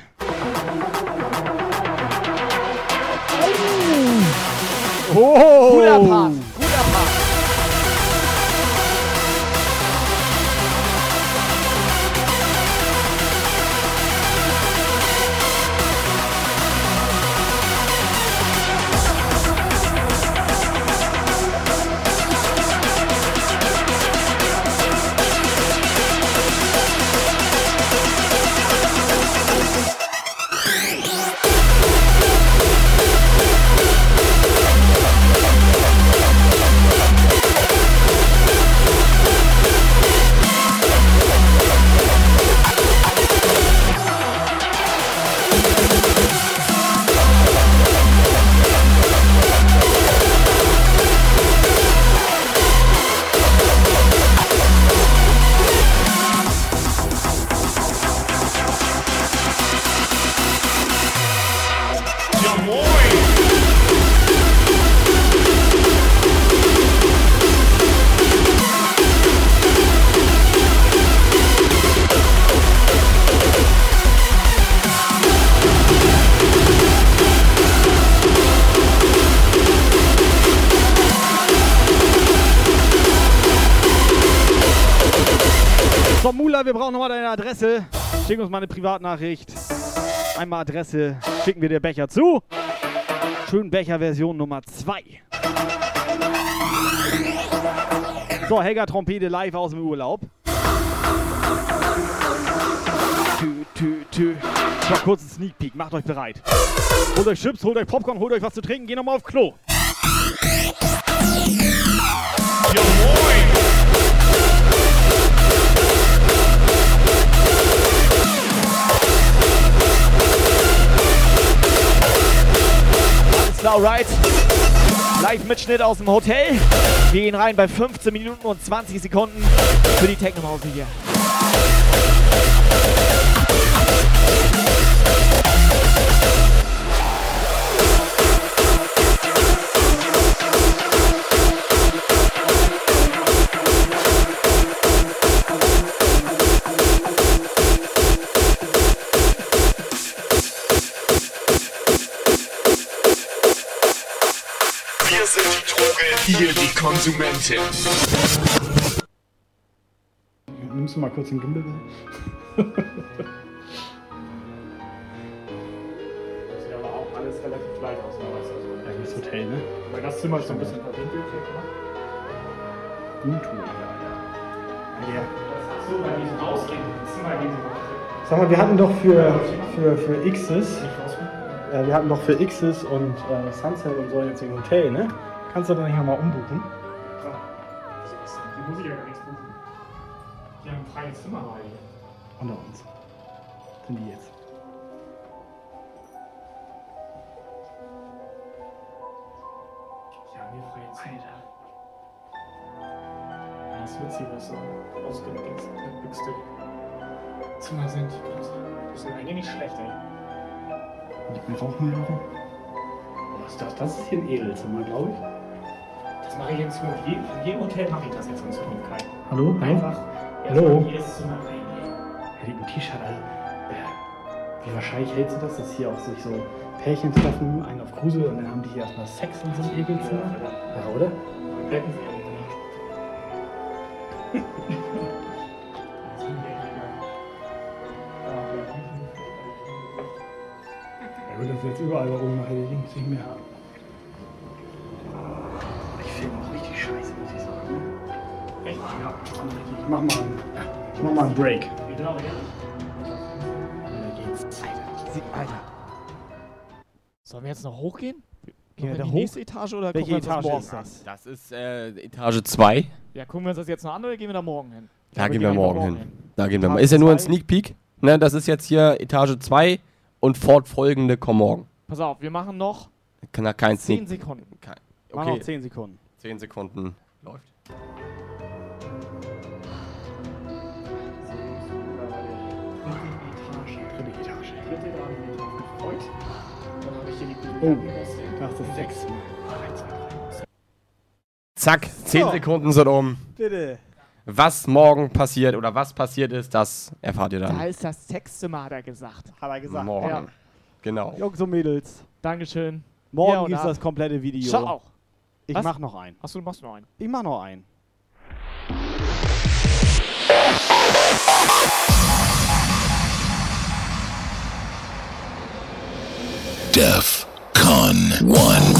Oh! Guter Part. Guter Part. Mula, wir brauchen nochmal deine Adresse. Schick uns mal eine Privatnachricht. Einmal Adresse, schicken wir dir Becher zu. Schön Becher Version Nummer 2. So, Helga Trompete live aus dem Urlaub. Tü, tü, tü. Noch kurz ein Sneak Peek, macht euch bereit. Holt euch Chips, holt euch Popcorn, holt euch was zu trinken, geht nochmal auf Klo. Alles klar, alright. Live-Mitschnitt aus dem Hotel. Wir gehen rein bei 15 Minuten und 20 Sekunden für die Techno-Pause hier. Ihr die Konsumentin. Nimmst du mal kurz den Gimbal? Sieht aber auch alles relativ gleich aus, ne? weißt du? Ja, das Hotel, ne? Weil das Zimmer ist so ein bisschen verwinkelt hier, guck mal. Guntur, ja, ja. So rausgehen. Das Zimmer gehen sie noch. Sag mal, wir hatten doch für, für, für X's, äh, wir hatten doch für X's und äh, Sunset und so jetzt ein Hotel, ne? Kannst du da nicht nochmal umbuchen? Klar. Die muss ich ja gar nichts buchen. Die haben ein freies Zimmer rein. Unter uns. Sind die jetzt. Ja, mir freie Zimmer. Das ist witzig, was so ausgebüxte Zimmer sind. Die sind eigentlich nicht schlecht, ey. Und wir rauchen hier noch. Was ist das? Das ist hier ein Edelzimmer, glaube ich. Das mache ich in Zukunft. Je- In jedem Hotel mache ich das jetzt in Zukunft, Kai. Hallo? Einfach. Hallo? Jedes Zimmer reingehen. Ja, die T-Shirt, also. Äh, wie wahrscheinlich hältst du das, dass hier auch sich so Pärchen treffen, einen auf Kruse und dann haben die hier erstmal Sex in so einem Egelzimmer? Ja, oder? Betten sie ja gut, das ist jetzt überall bei oben nachher die Jungs nicht mehr haben. Finde auch richtig scheiße, muss ich sagen. Echt? Ja, ich mach mal einen, ich mach mal einen Break. Sie, Alter. Sollen wir jetzt noch hochgehen? Gehen wir da in die hoch? nächste Etage oder Welche gucken wir uns Etage das ist das? Das ist äh, Etage 2. Ja, gucken wir uns das jetzt noch an oder gehen wir da morgen hin? Da Ja, gehen wir morgen hin. hin. Da gehen wir mal. Ist ja nur ein. Sneak Peek. Ne, das ist jetzt hier Etage 2 und fortfolgende kommen morgen. Pass auf, wir machen noch Kann da kein 10 Sneak Sekunden. Kein, okay. noch 10 Sekunden. 10 Sekunden läuft. Dritte Etage. Dritte Etage habe ich mich drauf gefreut. Dann habe ich hier die Oh, das ist sechs. Zack, 10 So. Sekunden sind um. Bitte. Was morgen passiert oder was passiert ist, das erfahrt ihr dann. Da ist das Sexzimmer, hat er gesagt. Hat er gesagt. Morgen. Ja. Genau. Jungs und Mädels. Dankeschön. Morgen Ja, und gibt's ab. das komplette Video. Ciao. Ich Was? mach noch einen. Achso, du machst noch einen. Ich mach noch einen. Def Con 1.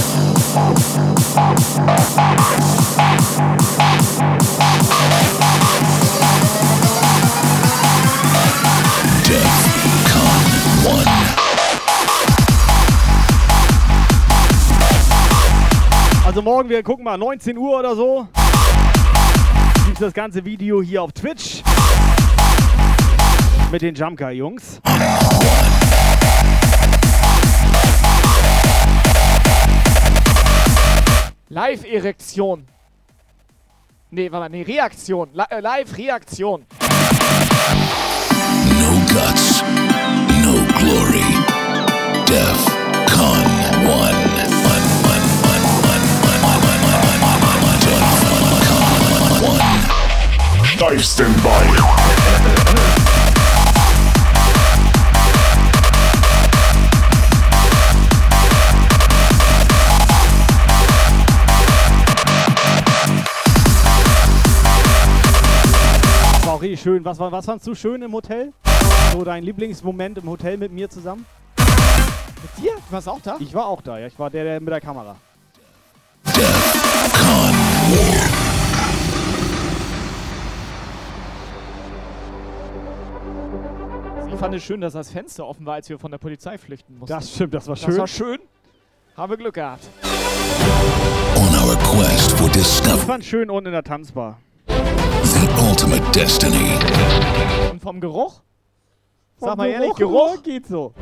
Also morgen, wir gucken mal, 19 Uhr oder so. Gibt's das ganze Video hier auf Twitch. Mit den Jumpguy-Jungs. Live-Erektion. Nee, warte mal, nee, Reaktion. Äh, Live-Reaktion. No guts, no glory. Def Con 1. Steif Standby. War auch richtig schön. Was, war, was fandst du schön im Hotel? So dein Lieblingsmoment im Hotel mit mir zusammen? Mit dir? Du warst auch da? Ich war auch da, ja. Ich war der, der mit der Kamera. Ich fand es schön, dass das Fenster offen war, als wir von der Polizei flüchten mussten. Das stimmt, das war Das schön. war schön. Haben wir Glück gehabt. On our quest for Ich discovery, fand schön unten in der Tanzbar. the ultimate destiny, Und vom Geruch? Sag Vom mal ehrlich, Geruch, Geruch? Geht so.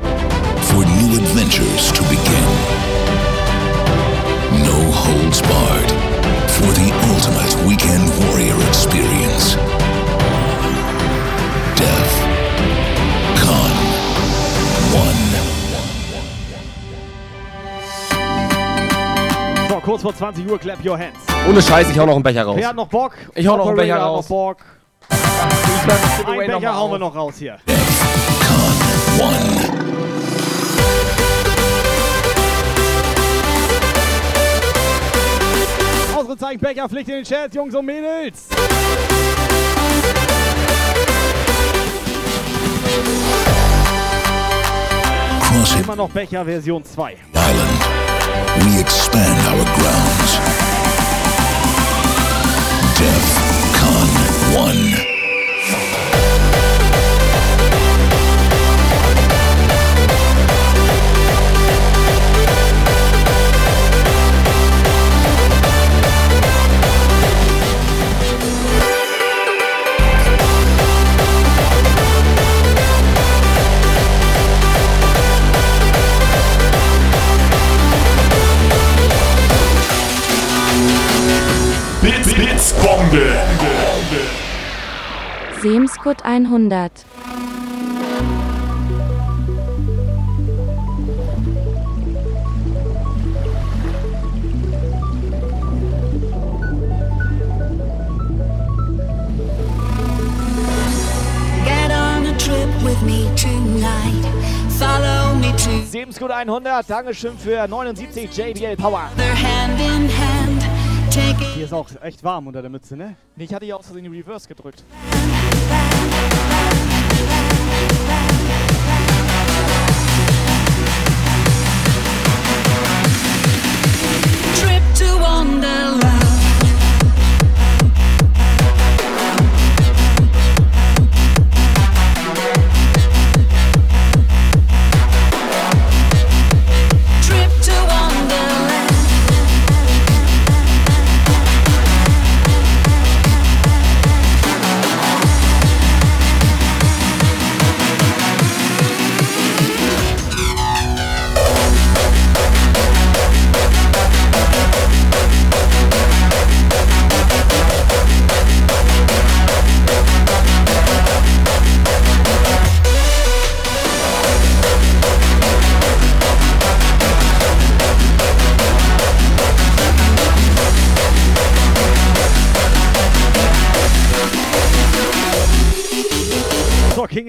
for new adventures to begin. No holds barred for the ultimate weekend warrior experience. Kurz vor 20 Uhr, clap your hands. Ohne Scheiß, ich hau noch einen Becher raus. Wer hat noch Bock? Ich hau noch einen Becher raus. Noch Bock. Giveaway Einen Becher hauen wir noch raus hier. One. Ausrufezeichen Becher, Pflicht in den Chat, Jungs und Mädels. Immer noch Becher Version 2. Island, we expand our grounds. Death Con 1. Bits, Bits, Bombe. Semskut 100. Get on a trip with me tonight. Follow me to Sebensgut 100, Dankeschön für 79 JBL Power. Hier ist auch echt warm unter der Mütze, ne? Nee, ich hatte hier aus Versehen die Reverse gedrückt. trip to Wonderland.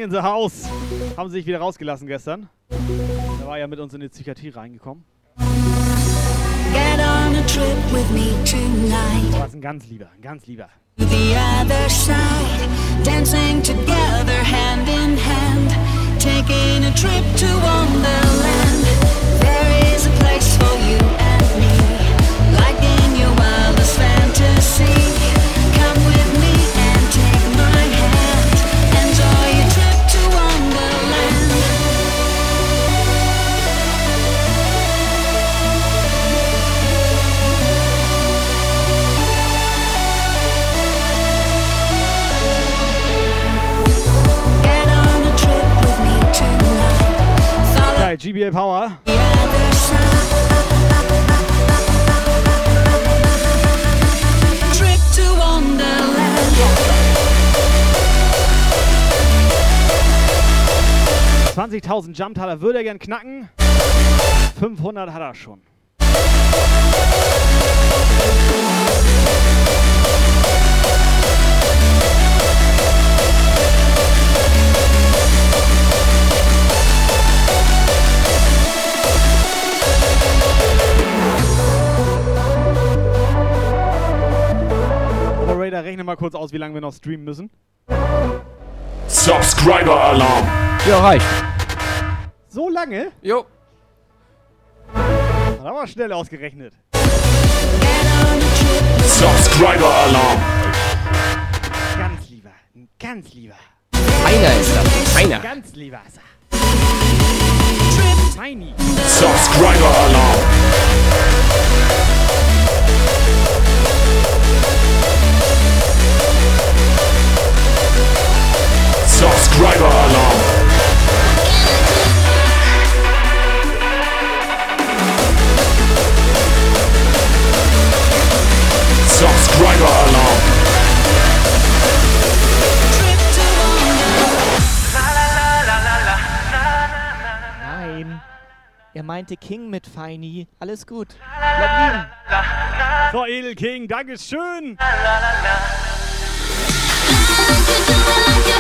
In the House. Haben sie sich wieder rausgelassen gestern. Der war ja mit uns in die Psychiatrie reingekommen. Get on a trip with me tonight. Aber ist ein ganz lieber, ein ganz lieber. The other side, dancing together hand in hand, taking a trip to Wonderland. There is a place for you and me, like in your wildest fantasy. Come with Geil, GBL Power. 20.000 Jumptaler würde er gern knacken. 500 hat er schon. Operator, rechne mal kurz aus, wie lange wir noch streamen müssen. Subscriber Alarm. Ja, reicht. So lange? Jo. Hat aber schnell ausgerechnet. Subscriber Alarm. Ganz lieber. Ganz lieber. Einer ist das. Einer. Ganz lieber. Tiny. Subscriber Alarm. Subscriber Alarm. Subscriber Alarm. Nein. Er meinte King mit Feini. Alles gut. So, Edel King, Dankeschön.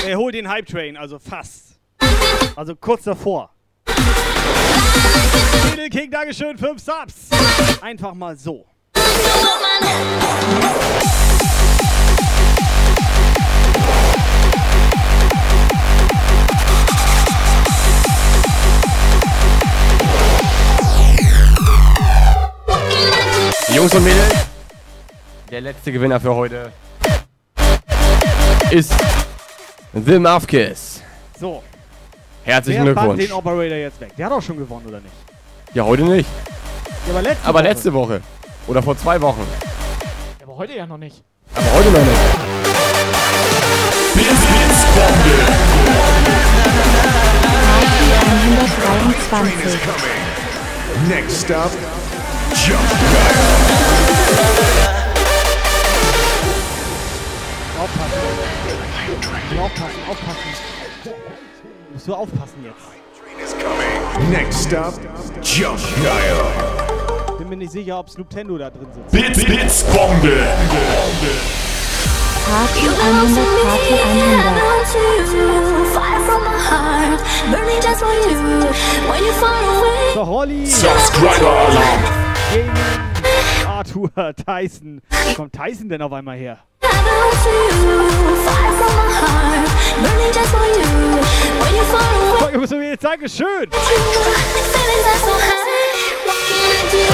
Er holt den Hype Train, also fast. Also kurz davor. Edel King, Dankeschön, 5 Subs. Einfach mal so. Jungs und Mädels, der letzte Gewinner für heute ist The Mavkis. So. Herzlichen Wer Glückwunsch. den Operator jetzt weg? Der hat auch schon gewonnen, oder nicht? Ja, heute nicht. Ja, aber letzte Aber Woche. letzte Woche. Oder vor zwei Wochen. Aber heute ja noch nicht. Aber heute noch nicht. Party 123. Next up, Jump Aufpassen. Aufpassen, aufpassen. Musst du aufpassen jetzt. Next up, Jump Guile. Bin mir nicht sicher, ob Snoop Tendo da drin sitzt. Blitz, Blitzbombe. Party 100, Party 100. So, Rolli. Subscriber Alarm. Arthur Tyson. Wo kommt Tyson denn auf einmal her? Folge bis zum jetzt. Dankeschön. Ready?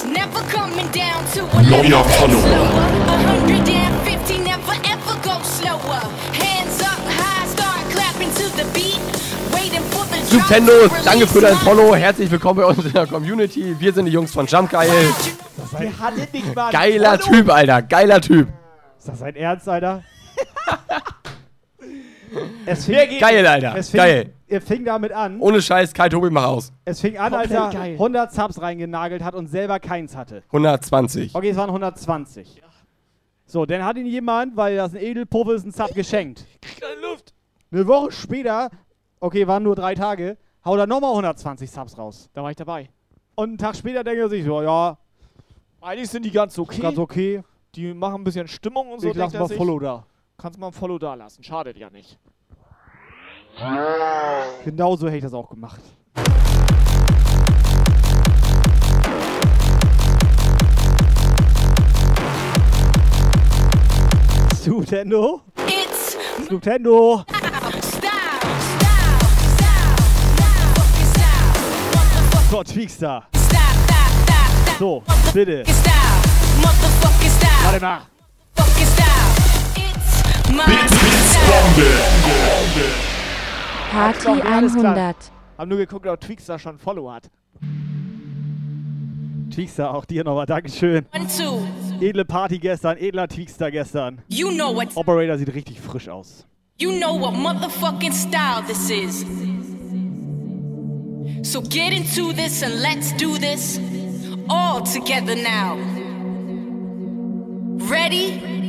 The drop Nintendo, to release danke für dein Follow. Herzlich willkommen bei uns in der Community. Wir sind die Jungs von Jump Geil. Der hatte nicht mal ein Geiler. Typ, Alter. Geiler Typ. Ist das ein Ernst, Alter? es Geil, Alter. Es fing, Geil. Er fing damit an. Ohne Scheiß, Kai Tobi, mach aus. Es fing an, als er geil. 100 Subs reingenagelt hat und selber keins hatte. 120. Okay, es waren 120. So, dann hat ihn jemand, weil das ein Edelpuppe ist, ein Sub geschenkt. Keine Luft. Eine Woche später, okay, waren nur drei Tage, haut er nochmal 120 Subs raus. Da war ich dabei. Und einen Tag später denkt er sich so, ja, Eigentlich sind die ganz okay. ganz okay. Die machen ein bisschen Stimmung und so. Ich er mal sich. Follow da. Kannst mal ein Follow da lassen. Schadet ja nicht. Genau so hätte ich das auch gemacht. Nintendo. It's Nintendo. So, Tweakstar. So, bitte. Warte mal. Party Doch, ja, alles klar. 100. Hab nur geguckt, ob Tweakstar schon Follow hat. Tweakstar, auch dir nochmal Dankeschön. One, two. Edle Party gestern, edler Tweakstar gestern. You know what- Operator sieht richtig frisch aus. You know what motherfucking style this is. So get into this and let's do this all together now. Ready?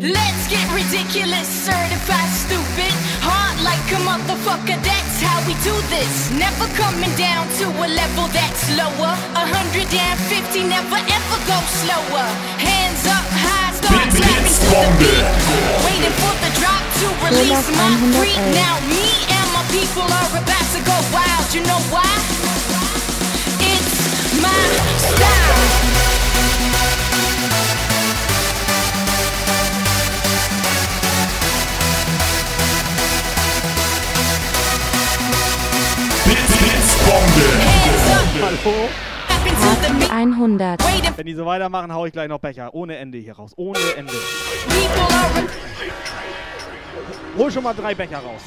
Let's get ridiculous, certified stupid. Hard like a motherfucker, that's how we do this. Never coming down to a level that's lower. 150, never ever go slower. Hands up high, start clapping to the beat. Waiting for the drop to release my freak. Now me and my people are about to go wild. You know why? It's my style. Hallo? Party 100. Wenn die so weitermachen, hau ich gleich noch Becher. Ohne Ende hier raus. Ohne Ende. Hol schon mal drei Becher raus.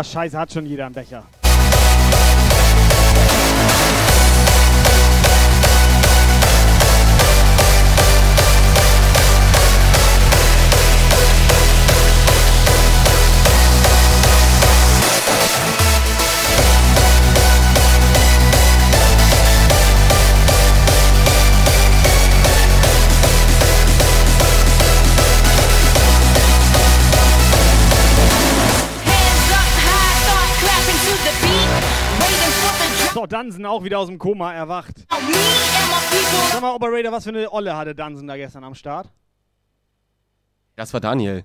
Ah, scheiße, hat schon jeder einen Becher. So, Dansen auch wieder aus dem Koma erwacht. Sag mal, Operator, was für eine Olle hatte Dansen da gestern am Start? Das war Daniel.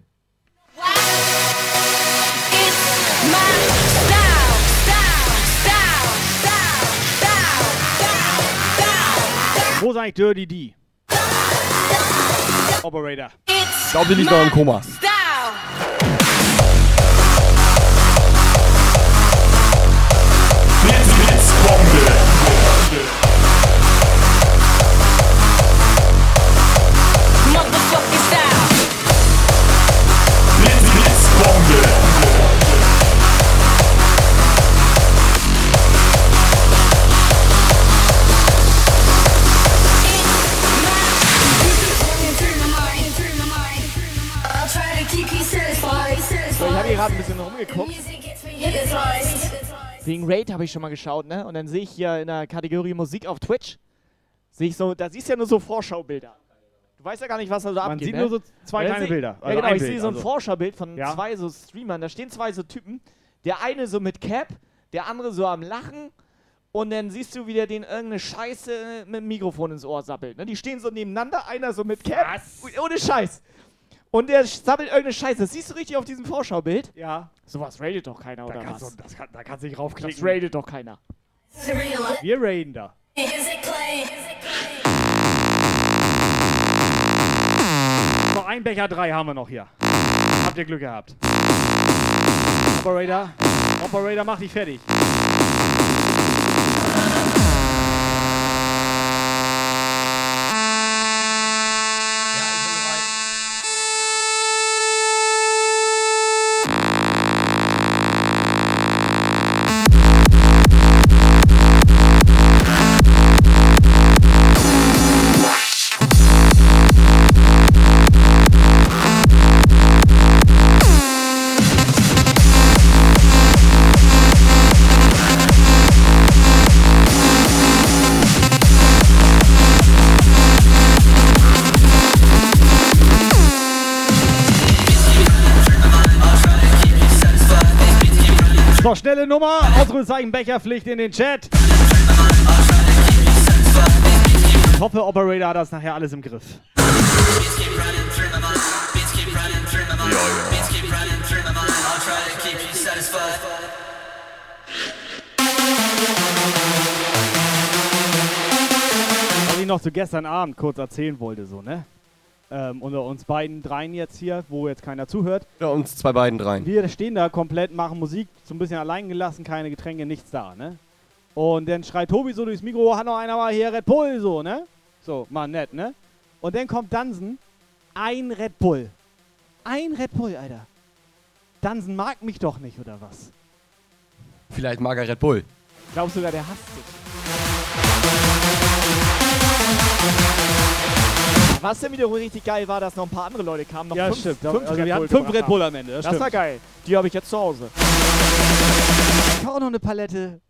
Wo ist eigentlich Dirty D? Operator. Ich glaube, die liegt noch im Koma. Motherfucking rumgeguckt. Wegen Raid habe ich schon mal geschaut, ne? Und dann sehe ich hier in der Kategorie Musik auf Twitch, sehe ich so, da siehst du ja nur so Vorschaubilder. Du weißt ja gar nicht, was da so Man abgeht. sieht ne? nur so zwei dann kleine seh- Bilder. Ja, Also genau, ich Bild, sehe so ein also. Vorschaubild von Ja. zwei so Streamern. Da stehen zwei so Typen. Der eine so mit Cap, der andere so am Lachen. Und dann siehst du, wie der den irgendeine Scheiße mit dem Mikrofon ins Ohr sappelt. Ne? Die stehen so nebeneinander, einer so mit Cap. Ohne Scheiß. Und der sammelt irgendeine Scheiße. Das siehst du richtig auf diesem Vorschaubild? Ja. Sowas rated doch keiner, Da oder kannst, was? du, das kann, da kannst du nicht raufklicken. Das rated doch keiner. Wir raiden da. So, ein Becher drei haben wir noch hier. Habt ihr Glück gehabt. Operator. Operator, mach dich fertig. Schnelle Nummer. Ausrufezeichen Becherpflicht in den Chat. Ich hoffe, Operator hat das nachher alles im Griff. Was ich noch zu gestern Abend kurz erzählen wollte, so, ne? Ähm, unter uns beiden dreien jetzt hier, wo jetzt keiner zuhört. Ja, uns zwei beiden dreien. Wir stehen da komplett, machen Musik, so ein bisschen allein gelassen, keine Getränke, nichts da, ne? Und dann schreit Tobi so durchs Mikro, hat noch einer mal hier Red Bull, so, ne? So, mal nett, ne? Und dann kommt Dansen, ein Red Bull. Ein Red Bull, Alter. Dansen mag mich doch nicht, oder was? Vielleicht mag er Red Bull. Ich glaube sogar, der hasst sich. Was denn wiederum richtig geil war, dass noch ein paar andere Leute kamen. Noch Ja, fünf, stimmt. Fünf Also Red wir hatten Bull fünf Red Bull am Ende, das Das, war geil. Die habe ich jetzt zu Hause. Ich auch noch eine Palette.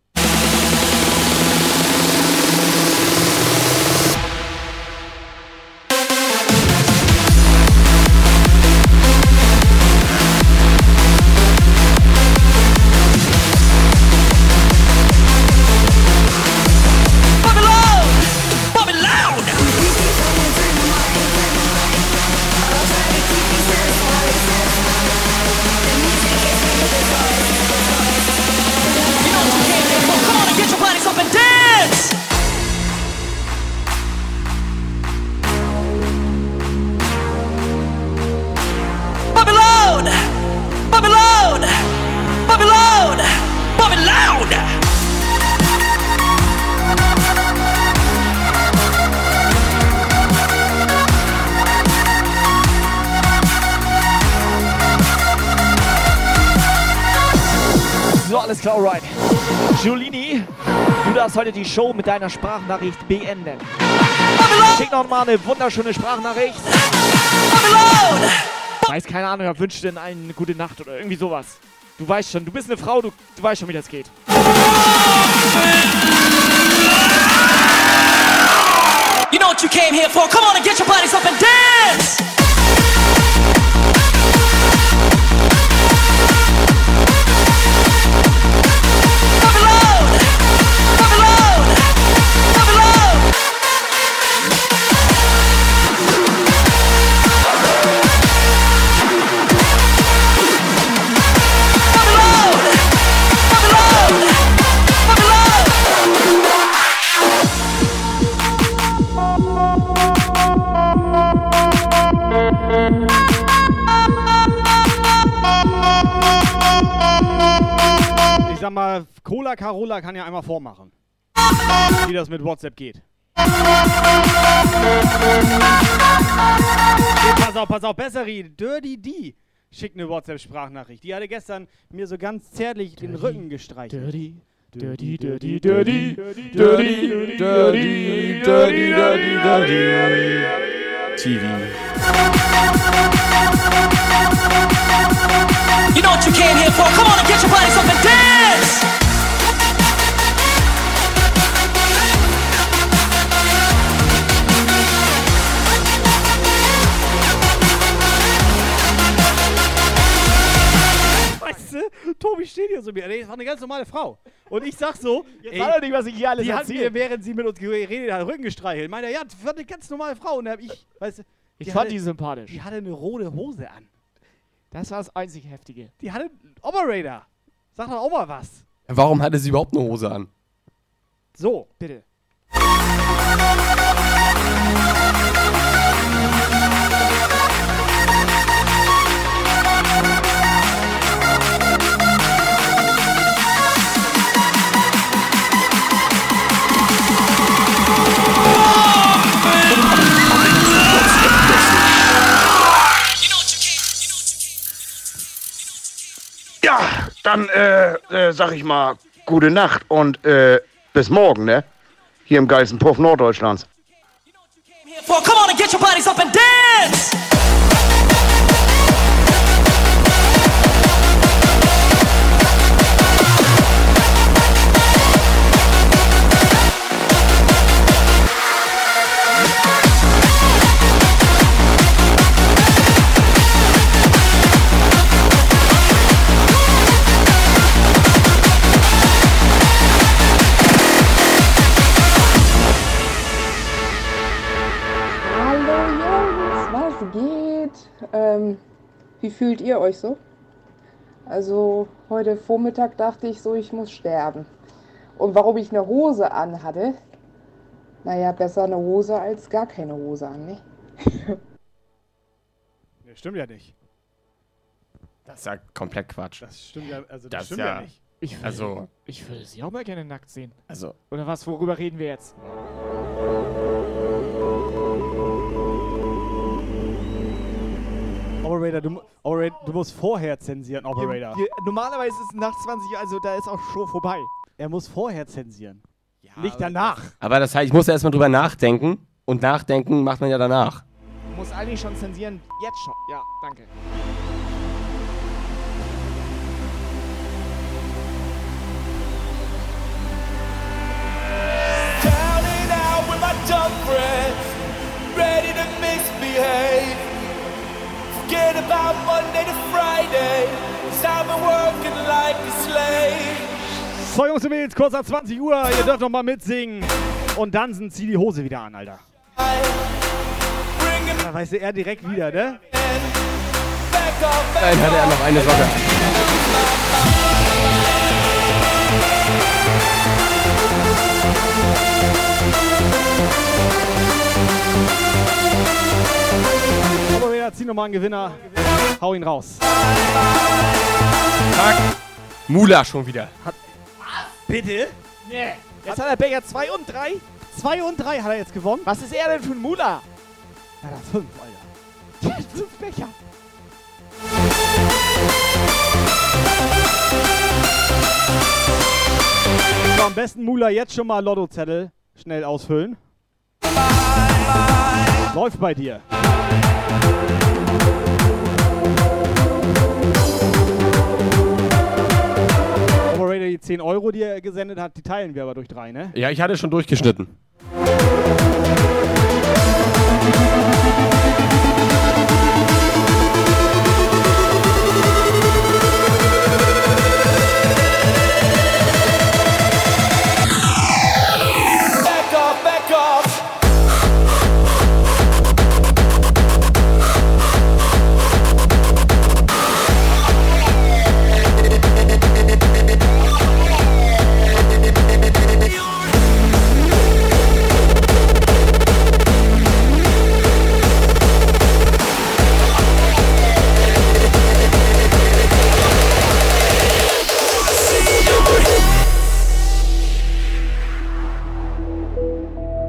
Alright. Giolini, du darfst heute die Show mit deiner Sprachnachricht beenden. Schick noch mal eine wunderschöne Sprachnachricht. Weiß keine Ahnung, er wünscht dir allen eine gute Nacht oder irgendwie sowas. Du weißt schon, du bist eine Frau, du, du weißt schon, wie das geht. You know what you came here for. Come on and get your bodies up and dance! Sag mal, Cola Carola kann ja einmal vormachen. Wie das mit WhatsApp geht. Okay, pass auf, pass auf, Besseri, Dirty D schickt eine WhatsApp-Sprachnachricht. Die hatte gestern mir so ganz zärtlich den Rücken gestreichelt. Dirty, dirty, dirty, dirty, dirty, dirty, dirty, dirty, dirty. TV. So mir. Das war eine ganz normale Frau. Und ich sag so, Jetzt sag doch nicht, was ich hier alles die hat mir, während sie mit uns geredet hat, den Rücken gestreichelt. Meinte, ja, das war eine ganz normale Frau. Und da hab ich, weißt du, Ich die fand hatte- die sympathisch. Die hatte eine rote Hose an. Das war das einzig Heftige. Die hatte Operator. Sag doch auch mal was. Warum hatte sie überhaupt eine Hose an? So. Bitte. Ja, dann äh, äh, sag ich mal, gute Nacht und äh, bis morgen, ne? Hier im geilsten Puff Norddeutschlands. Come on and get your bodies up and dance! Ähm, wie fühlt ihr euch so? Also heute Vormittag dachte ich so, ich muss sterben. Und warum ich eine Hose anhatte? Naja, besser eine Hose als gar keine Hose an, ne? Nee, stimmt ja nicht. Das ist ja komplett Quatsch. Das stimmt ja, also das, Das stimmt ja- ja, nicht. Ich will, Also- ich würde sie auch mal gerne nackt sehen. Also. Oder was, worüber reden wir jetzt? Operator, du, Operator, du musst vorher zensieren, Operator. Wir- Normalerweise ist es nach 20 Uhr, also da ist auch Show vorbei. Er muss vorher zensieren. nicht danach. Aber das heißt, ich muss erstmal drüber nachdenken. Und nachdenken macht man ja danach. Du musst eigentlich schon zensieren. Jetzt schon. Ja, danke. Forget about Monday to Friday, cause I've been working like a slave. So, Jungs und Mädels, kurz nach 20 Uhr. Ihr dürft noch mal mitsingen. Und dann sind sie die Hose wieder an, Alter. Da weißt du, er direkt wieder, ne? Dann hatte er noch eine Socke. Operator, zieh nochmal einen Gewinner. Hau ihn raus. Zack. Mula schon wieder. Bitte? Nee. Jetzt hat der Becher 2 und 3. 2 und 3 hat er jetzt gewonnen. Was ist er denn für ein Mula? Ja, das 5, Alter. Fünf Becher. So, am besten Mula jetzt schon mal Lottozettel schnell ausfüllen. Läuft bei dir. Die 10 Euro, die er gesendet hat, die teilen wir aber durch drei, ne? Ja, ich hatte schon durchgeschnitten.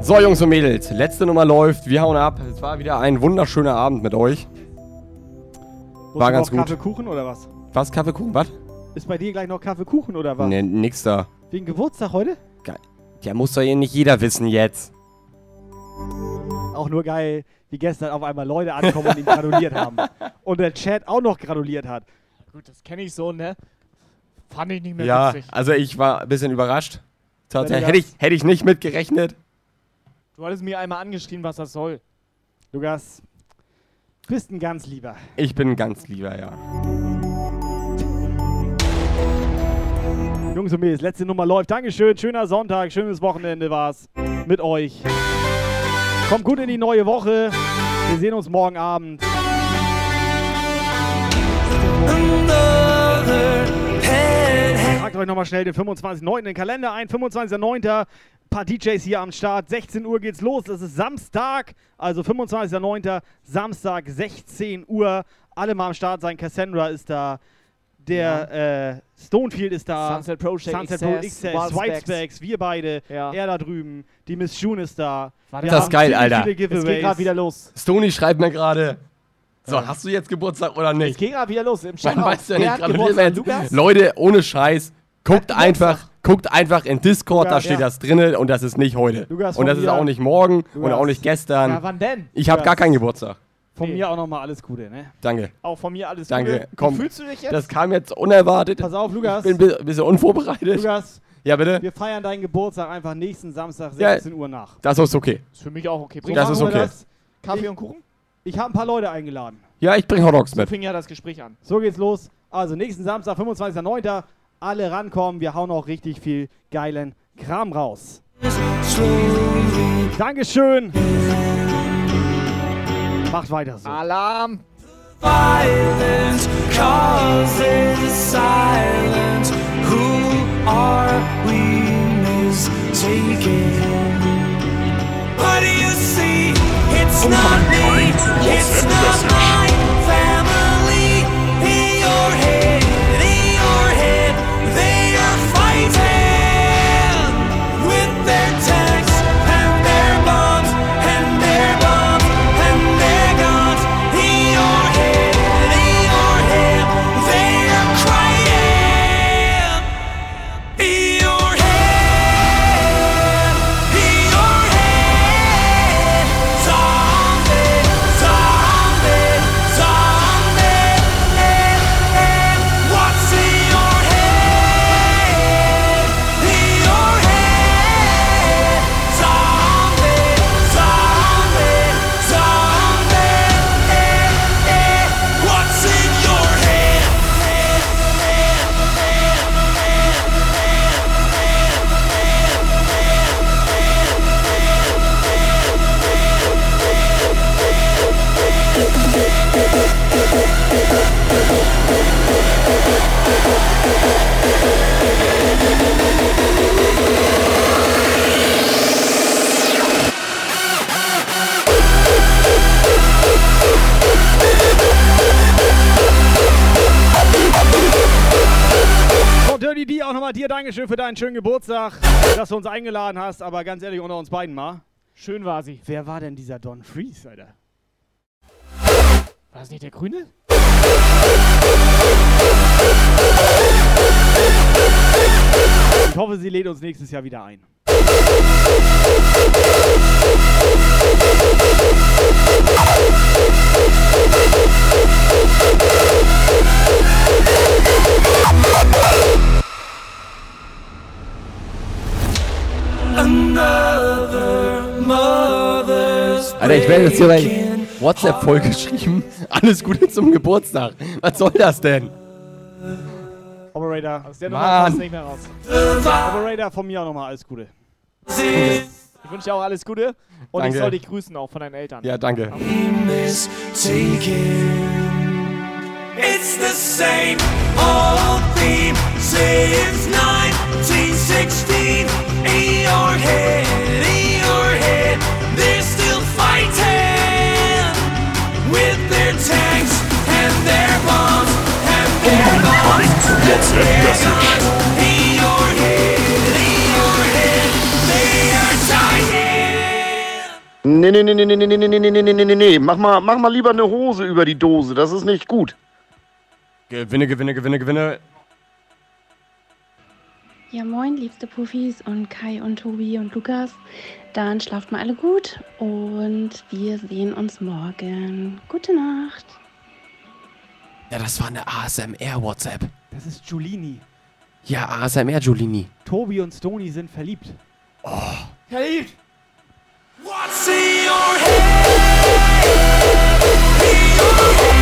So, Jungs und Mädels, letzte Nummer läuft. Wir hauen ab. Es war wieder ein wunderschöner Abend mit euch. Musst War du ganz noch gut. Kaffeekuchen oder was? Was? Kaffeekuchen? Was? Ist bei dir gleich noch Kaffeekuchen oder was? Ne, nix da. Wegen Geburtstag heute? Geil. Ja, muss doch hier nicht jeder wissen jetzt. Auch nur geil, wie gestern auf einmal Leute ankommen und ihm gratuliert haben. Und der Chat auch noch gratuliert hat. Gut, das kenne ich so, ne? Fand ich nicht mehr Ja, witzig. also ich war ein bisschen überrascht. Tatsächlich hätte ich, hätte ich nicht mitgerechnet. Du hattest mir einmal angeschrien, was das soll. Lukas, bist ein ganz lieber. Ich bin ganz lieber, ja. Jungs und Mädels, letzte Nummer läuft. Dankeschön, schöner Sonntag, schönes Wochenende war's mit euch. Kommt gut in die neue Woche. Wir sehen uns morgen Abend. Tragt euch nochmal schnell den 25.09. in den Kalender ein. 25.09. paar DJs hier am Start. 16 Uhr geht's los. Es ist Samstag, also 25.09. Samstag, 16 Uhr. Alle mal am Start sein. Cassandra ist da. Der äh, Stonefield ist da. Sunset Project, Sunset Pro XS, XS, Wildspecs. Whitespecs, wir beide. Ja. Er da drüben. Die Miss June ist da. Wir das ist geil, Alter. Es geht gerade wieder los. Stony schreibt mir gerade. So, hast du jetzt Geburtstag oder Es nicht? geht gerade wieder los. Im Man Chat weiß ja nicht, gerade? Leute, ohne Scheiß, guckt einfach, guckt einfach in Discord, da Lukas, steht ja. das drinne und das ist nicht heute. Lukas, und das ist auch nicht morgen und Lukas. auch nicht gestern. Ja, wann denn? Ich habe gar keinen Geburtstag. Von Nee. mir auch nochmal alles Gute, ne? Danke. Auch von mir alles Danke. Gute. Komm. Wie fühlst du dich jetzt? Das kam jetzt unerwartet. Pass auf, Lukas. Ich bin ein bisschen unvorbereitet. Lukas, Ja, bitte? wir feiern deinen Geburtstag einfach nächsten Samstag Ja. 16 Uhr nach. Das ist okay. ist für mich auch okay. So Bring Das ist okay. das. Kaffee und Kuchen? Ich habe ein paar Leute eingeladen. Ja, ich bring Hotdogs So mit. fing ja das Gespräch an. So geht's los. Also nächsten Samstag, 25.09. Alle rankommen. Wir hauen auch richtig viel geilen Kram raus. Dankeschön. Macht weiter so. Alarm! Violence causes silence. Who are we mistaken? What do you see? It's not me. It's not my Dirty D, auch nochmal dir Dankeschön für deinen schönen Geburtstag, dass du uns eingeladen hast. Aber ganz ehrlich, unter uns beiden mal. Schön war sie. Wer war denn dieser Don Freeze, Alter? War das nicht der Grüne? Ich hoffe, sie lädt uns nächstes Jahr wieder ein. Mother's Alter, ich werde jetzt hier bei WhatsApp vollgeschrieben. Alles Gute zum Geburtstag. Was soll das denn? Operator, aus der Mann. Nummer kommst du nicht mehr raus. Operator, von mir auch nochmal alles Gute. Ich wünsche dir auch alles Gute und Danke. ich soll dich grüßen auch von deinen Eltern. Ja, danke. mistaken. It's the same old theme since 1916. In your head, in your head, they're still fighting with their tanks and their bombs and their bombs and their guns. In your head, in your head, they are dying. Nee, nee, nee, nee, nee, nee, nee, nee, nee, nee, nee, nee, nee. Mach mal, mach mal lieber eine Hose über die Dose. Das ist nicht gut. Gewinne, gewinne, gewinne, gewinne. Ja, moin, liebste Puffis und Kai und Tobi und Lukas. Dann schlaft mal alle gut und wir sehen uns morgen. Gute Nacht. Ja, das war eine ASMR-WhatsApp. Das ist Giulini. Ja, ASMR, Giulini. Tobi und Stoni sind verliebt. Verliebt! What's in your head? So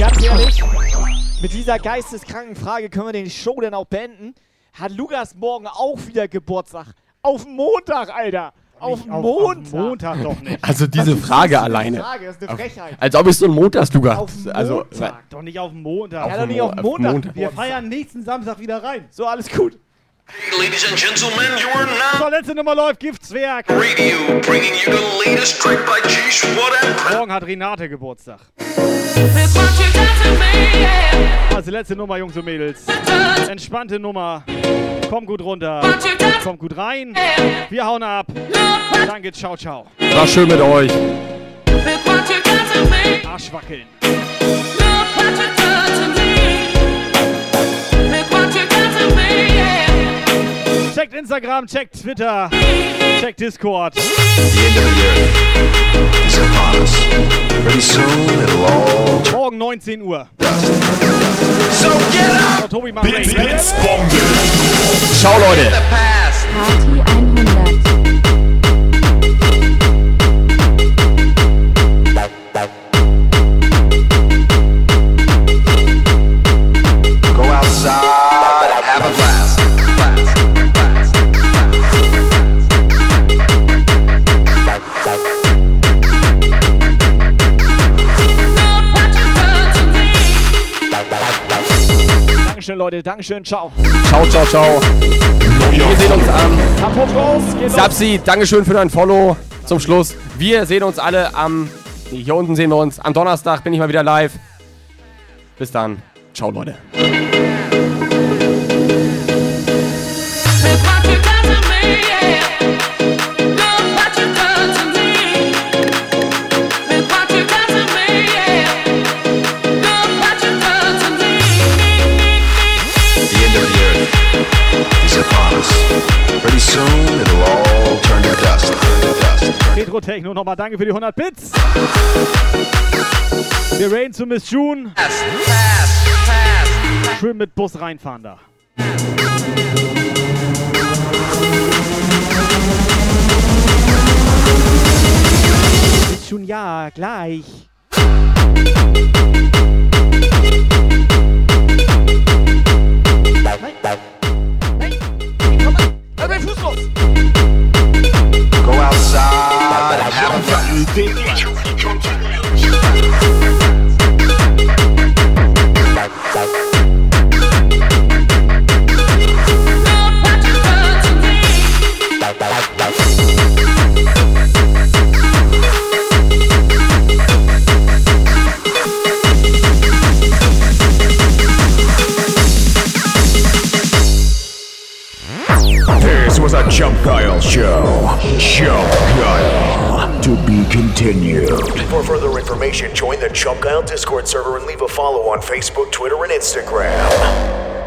Ganz ehrlich, mit dieser geisteskranken Frage können wir den Show dann auch beenden. Hat Lukas morgen auch wieder Geburtstag? Auf Montag, Alter! Auf auf- auf Montag! Montag doch nicht. Also diese Frage alleine. Frage, das ist eine Frechheit. Als ob ich so ein Montagsluga. Auf Also, Montag, doch nicht auf Montag. Ja, doch nicht auf den Montag. Wir feiern nächsten Samstag wieder rein. So, alles gut. Ladies and gentlemen, you are now So, letzte Nummer läuft Giftswerk. radio, bringing you the latest track by G Schwad and Morgen hat Renate Geburtstag. Also letzte Nummer, Jungs und Mädels. Entspannte Nummer. Kommt gut runter. Kommt gut rein. Wir hauen ab. Danke, ciao, ciao. war schön mit euch. Arsch wackeln. Checkt Instagram, checkt Twitter, checkt Discord. The end of the earth is upon us. Pretty soon it'll all Morgen 19 Uhr. So get up! So, Tobi, mach Blitz, Play. Blitz, Bombe. Ciao, Leute. Party 100. Go Dankeschön, Leute. Dankeschön. Ciao. Ciao, ciao, ciao. Wir sehen uns am. Sapsi, Dankeschön für dein Follow zum Schluss. Wir sehen uns alle am. Hier unten sehen wir uns. Am Donnerstag bin ich mal wieder live. Bis dann. Ciao, Leute. Retro Techno, nochmal danke für die 100 Bits. Wir rain zu Miss June. Schön mit Bus reinfahren da. Miss June, ja, gleich. Halt meinen Fuß los. Go outside and have a blast. A Jump Guile show. Jump Guile. To be continued. For further information, join the Chump Guile Discord server and leave a follow on Facebook, Twitter, and Instagram.